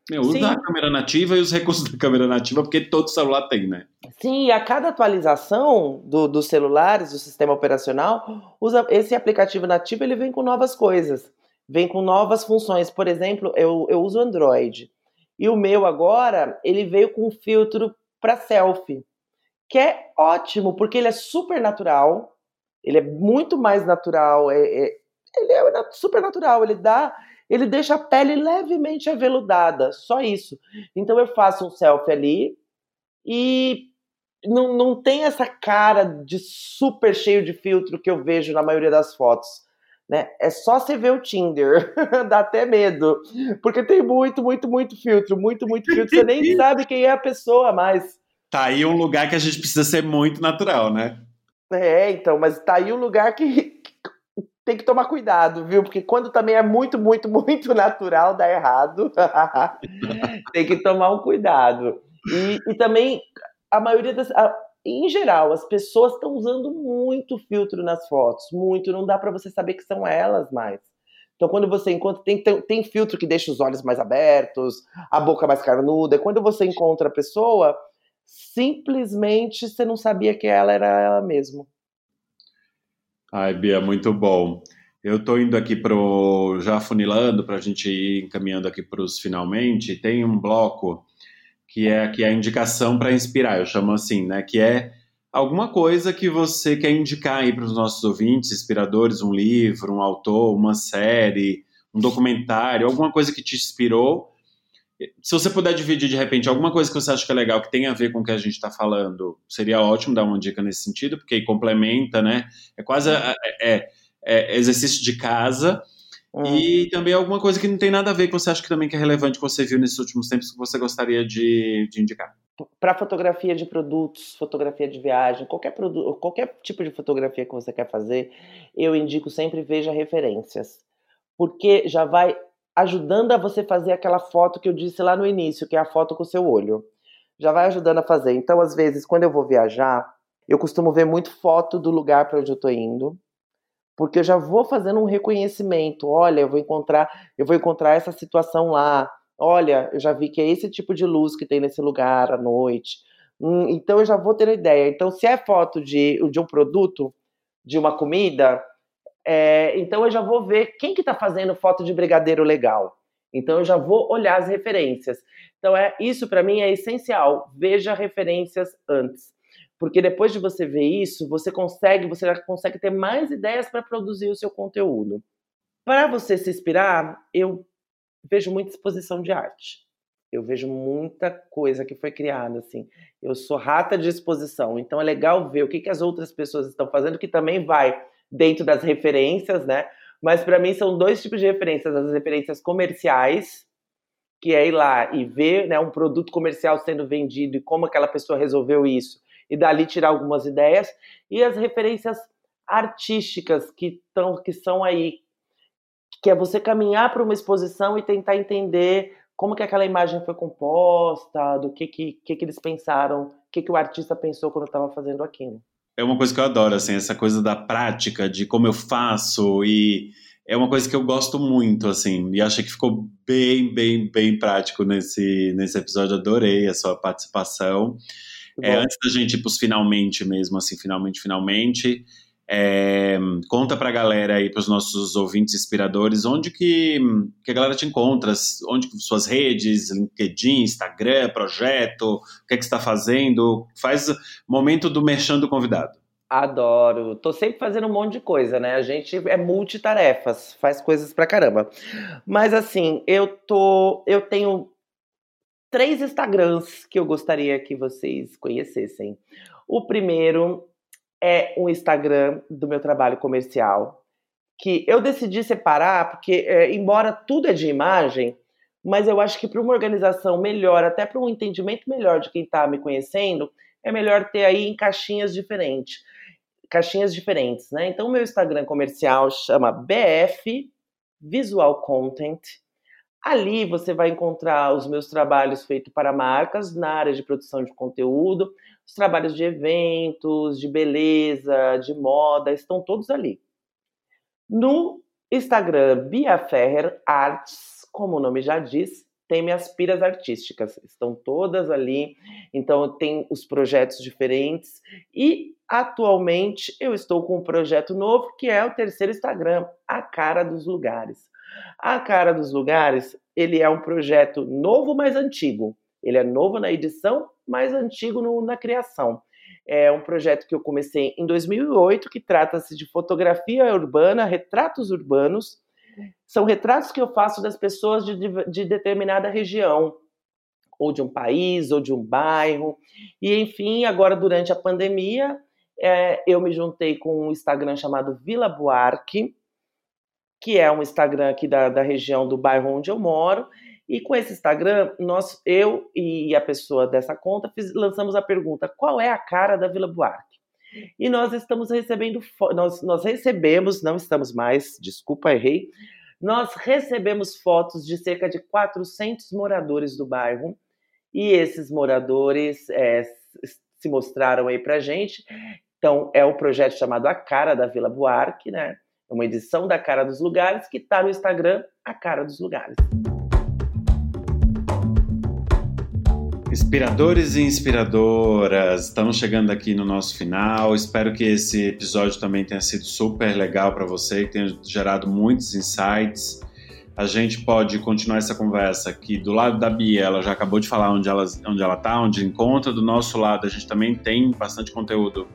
meu, usar a câmera nativa e os recursos da câmera nativa, porque todo celular tem, né? Sim, a cada atualização do, dos celulares, do sistema operacional, usa esse aplicativo nativo ele vem com novas coisas, vem com novas funções. Por exemplo, eu, eu uso Android. E o meu agora, ele veio com um filtro para selfie, que é ótimo, porque ele é super natural, ele é muito mais natural, é, é, ele é super natural, ele dá, ele deixa a pele levemente aveludada, só isso. Então eu faço um selfie ali e não, não tem essa cara de super cheio de filtro que eu vejo na maioria das fotos. Né? É só você ver o Tinder, dá até medo, porque tem muito, muito, muito filtro, muito, muito filtro, você nem sabe quem é a pessoa mais. Tá aí um lugar que a gente precisa ser muito natural, né? É, então, mas tá aí um lugar que, tem que tomar cuidado, viu? Porque quando também é muito, muito, muito natural, dá errado. tem que tomar um cuidado. E, e também a maioria das. A, em geral, as pessoas estão usando muito filtro nas fotos, muito, não dá para você saber que são elas mais. Então, quando você encontra, tem, tem, tem, filtro que deixa os olhos mais abertos, a boca mais carnuda, e quando você encontra a pessoa, simplesmente você não sabia que ela era ela mesma. Ai, Bia, muito bom. Eu estou indo aqui pro já funilando para a gente ir encaminhando aqui para os finalmente. Tem um bloco que é, que é a indicação para inspirar, eu chamo assim, né? Que é alguma coisa que você quer indicar aí para os nossos ouvintes, inspiradores, um livro, um autor, uma série, um documentário, alguma coisa que te inspirou se você puder dividir de repente alguma coisa que você acha que é legal, que tem a ver com o que a gente está falando, seria ótimo dar uma dica nesse sentido, porque complementa, né? É quase é, é, é exercício de casa. Hum. E também alguma coisa que não tem nada a ver, que você acha que também que é relevante, que você viu nesses últimos tempos, que você gostaria de, de indicar. Para fotografia de produtos, fotografia de viagem, qualquer, produto, qualquer tipo de fotografia que você quer fazer, eu indico sempre veja referências. Porque já vai ajudando a você fazer aquela foto que eu disse lá no início, que é a foto com o seu olho. Já vai ajudando a fazer. Então, às vezes, quando eu vou viajar, eu costumo ver muito foto do lugar para onde eu estou indo, porque eu já vou fazendo um reconhecimento. Olha, eu vou encontrar, eu vou encontrar essa situação lá. Olha, eu já vi que é esse tipo de luz que tem nesse lugar à noite. Hum, então eu já vou ter ideia. Então, se é foto de, de um produto, de uma comida, é, então eu já vou ver quem que está fazendo foto de brigadeiro legal. Então eu já vou olhar as referências. Então é isso para mim é essencial. Veja referências antes, porque depois de você ver isso, você consegue você já consegue ter mais ideias para produzir o seu conteúdo. Para você se inspirar, eu vejo muita exposição de arte. Eu vejo muita coisa que foi criada assim. Eu sou rata de exposição, então é legal ver o que, que as outras pessoas estão fazendo que também vai dentro das referências, né? Mas para mim são dois tipos de referências: as referências comerciais, que é ir lá e ver né, um produto comercial sendo vendido e como aquela pessoa resolveu isso, e dali tirar algumas ideias, e as referências artísticas que, tão, que são aí, que é você caminhar para uma exposição e tentar entender como que aquela imagem foi composta, do que, que, que, que eles pensaram, o que, que o artista pensou quando estava fazendo aquilo é uma coisa que eu adoro, assim, essa coisa da prática, de como eu faço e é uma coisa que eu gosto muito, assim, e achei que ficou bem, bem, bem prático nesse, nesse episódio, adorei a sua participação. É, antes da gente ir para os finalmente mesmo, assim, finalmente, finalmente, é, conta pra galera aí, pros nossos ouvintes inspiradores, onde que, que a galera te encontra, onde suas redes, LinkedIn, Instagram, projeto, o que é que está fazendo, faz momento do merchan convidado. Adoro. Tô sempre fazendo um monte de coisa, né? A gente é multitarefas, faz coisas pra caramba. Mas assim, eu tô, eu tenho três Instagrams que eu gostaria que vocês conhecessem. O primeiro é um Instagram do meu trabalho comercial, que eu decidi separar, porque, é, embora tudo é de imagem, mas eu acho que para uma organização melhor, até para um entendimento melhor de quem está me conhecendo, é melhor ter aí em caixinhas diferentes. Caixinhas diferentes, né? Então, meu Instagram comercial chama BF Visual Content. Ali você vai encontrar os meus trabalhos feitos para marcas na área de produção de conteúdo, os trabalhos de eventos, de beleza, de moda, estão todos ali. No Instagram Bia Ferrer Arts, como o nome já diz, tem minhas piras artísticas, estão todas ali. Então tem os projetos diferentes e atualmente eu estou com um projeto novo que é o terceiro Instagram, A Cara dos Lugares. A Cara dos Lugares, ele é um projeto novo, mas antigo. Ele é novo na edição, mas antigo no, na criação. É um projeto que eu comecei em 2008, que trata-se de fotografia urbana, retratos urbanos. São retratos que eu faço das pessoas de, de, de determinada região, ou de um país, ou de um bairro. E, enfim, agora durante a pandemia, é, eu me juntei com um Instagram chamado Vila Buarque, que é um Instagram aqui da, da região do bairro onde eu moro, e com esse Instagram, nós, eu e a pessoa dessa conta fiz, lançamos a pergunta: qual é a cara da Vila Buarque? E nós estamos recebendo, nós, nós recebemos, não estamos mais, desculpa, errei, nós recebemos fotos de cerca de 400 moradores do bairro, e esses moradores é, se mostraram aí pra gente. Então, é o projeto chamado A Cara da Vila Buarque, né? É uma edição da Cara dos Lugares que está no Instagram, A Cara dos Lugares. Inspiradores e inspiradoras, estamos chegando aqui no nosso final. Espero que esse episódio também tenha sido super legal para você, que tenha gerado muitos insights. A gente pode continuar essa conversa aqui do lado da Bia, ela já acabou de falar onde ela, onde ela tá, onde encontra. Do nosso lado, a gente também tem bastante conteúdo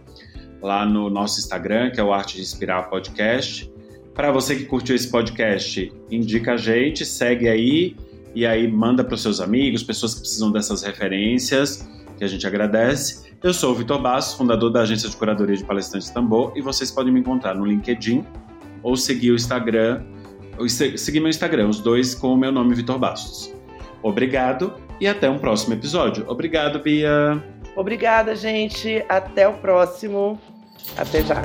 lá no nosso Instagram, que é o Arte de Inspirar Podcast. Para você que curtiu esse podcast, indica a gente, segue aí e aí manda para os seus amigos, pessoas que precisam dessas referências, que a gente agradece. Eu sou o Vitor Bastos, fundador da agência de curadoria de palestrantes Tambor, e vocês podem me encontrar no LinkedIn ou seguir o Instagram, ou seguir meu Instagram, os dois com o meu nome Vitor Bastos. Obrigado e até um próximo episódio. Obrigado, Bia. Obrigada, gente. Até o próximo. Até já.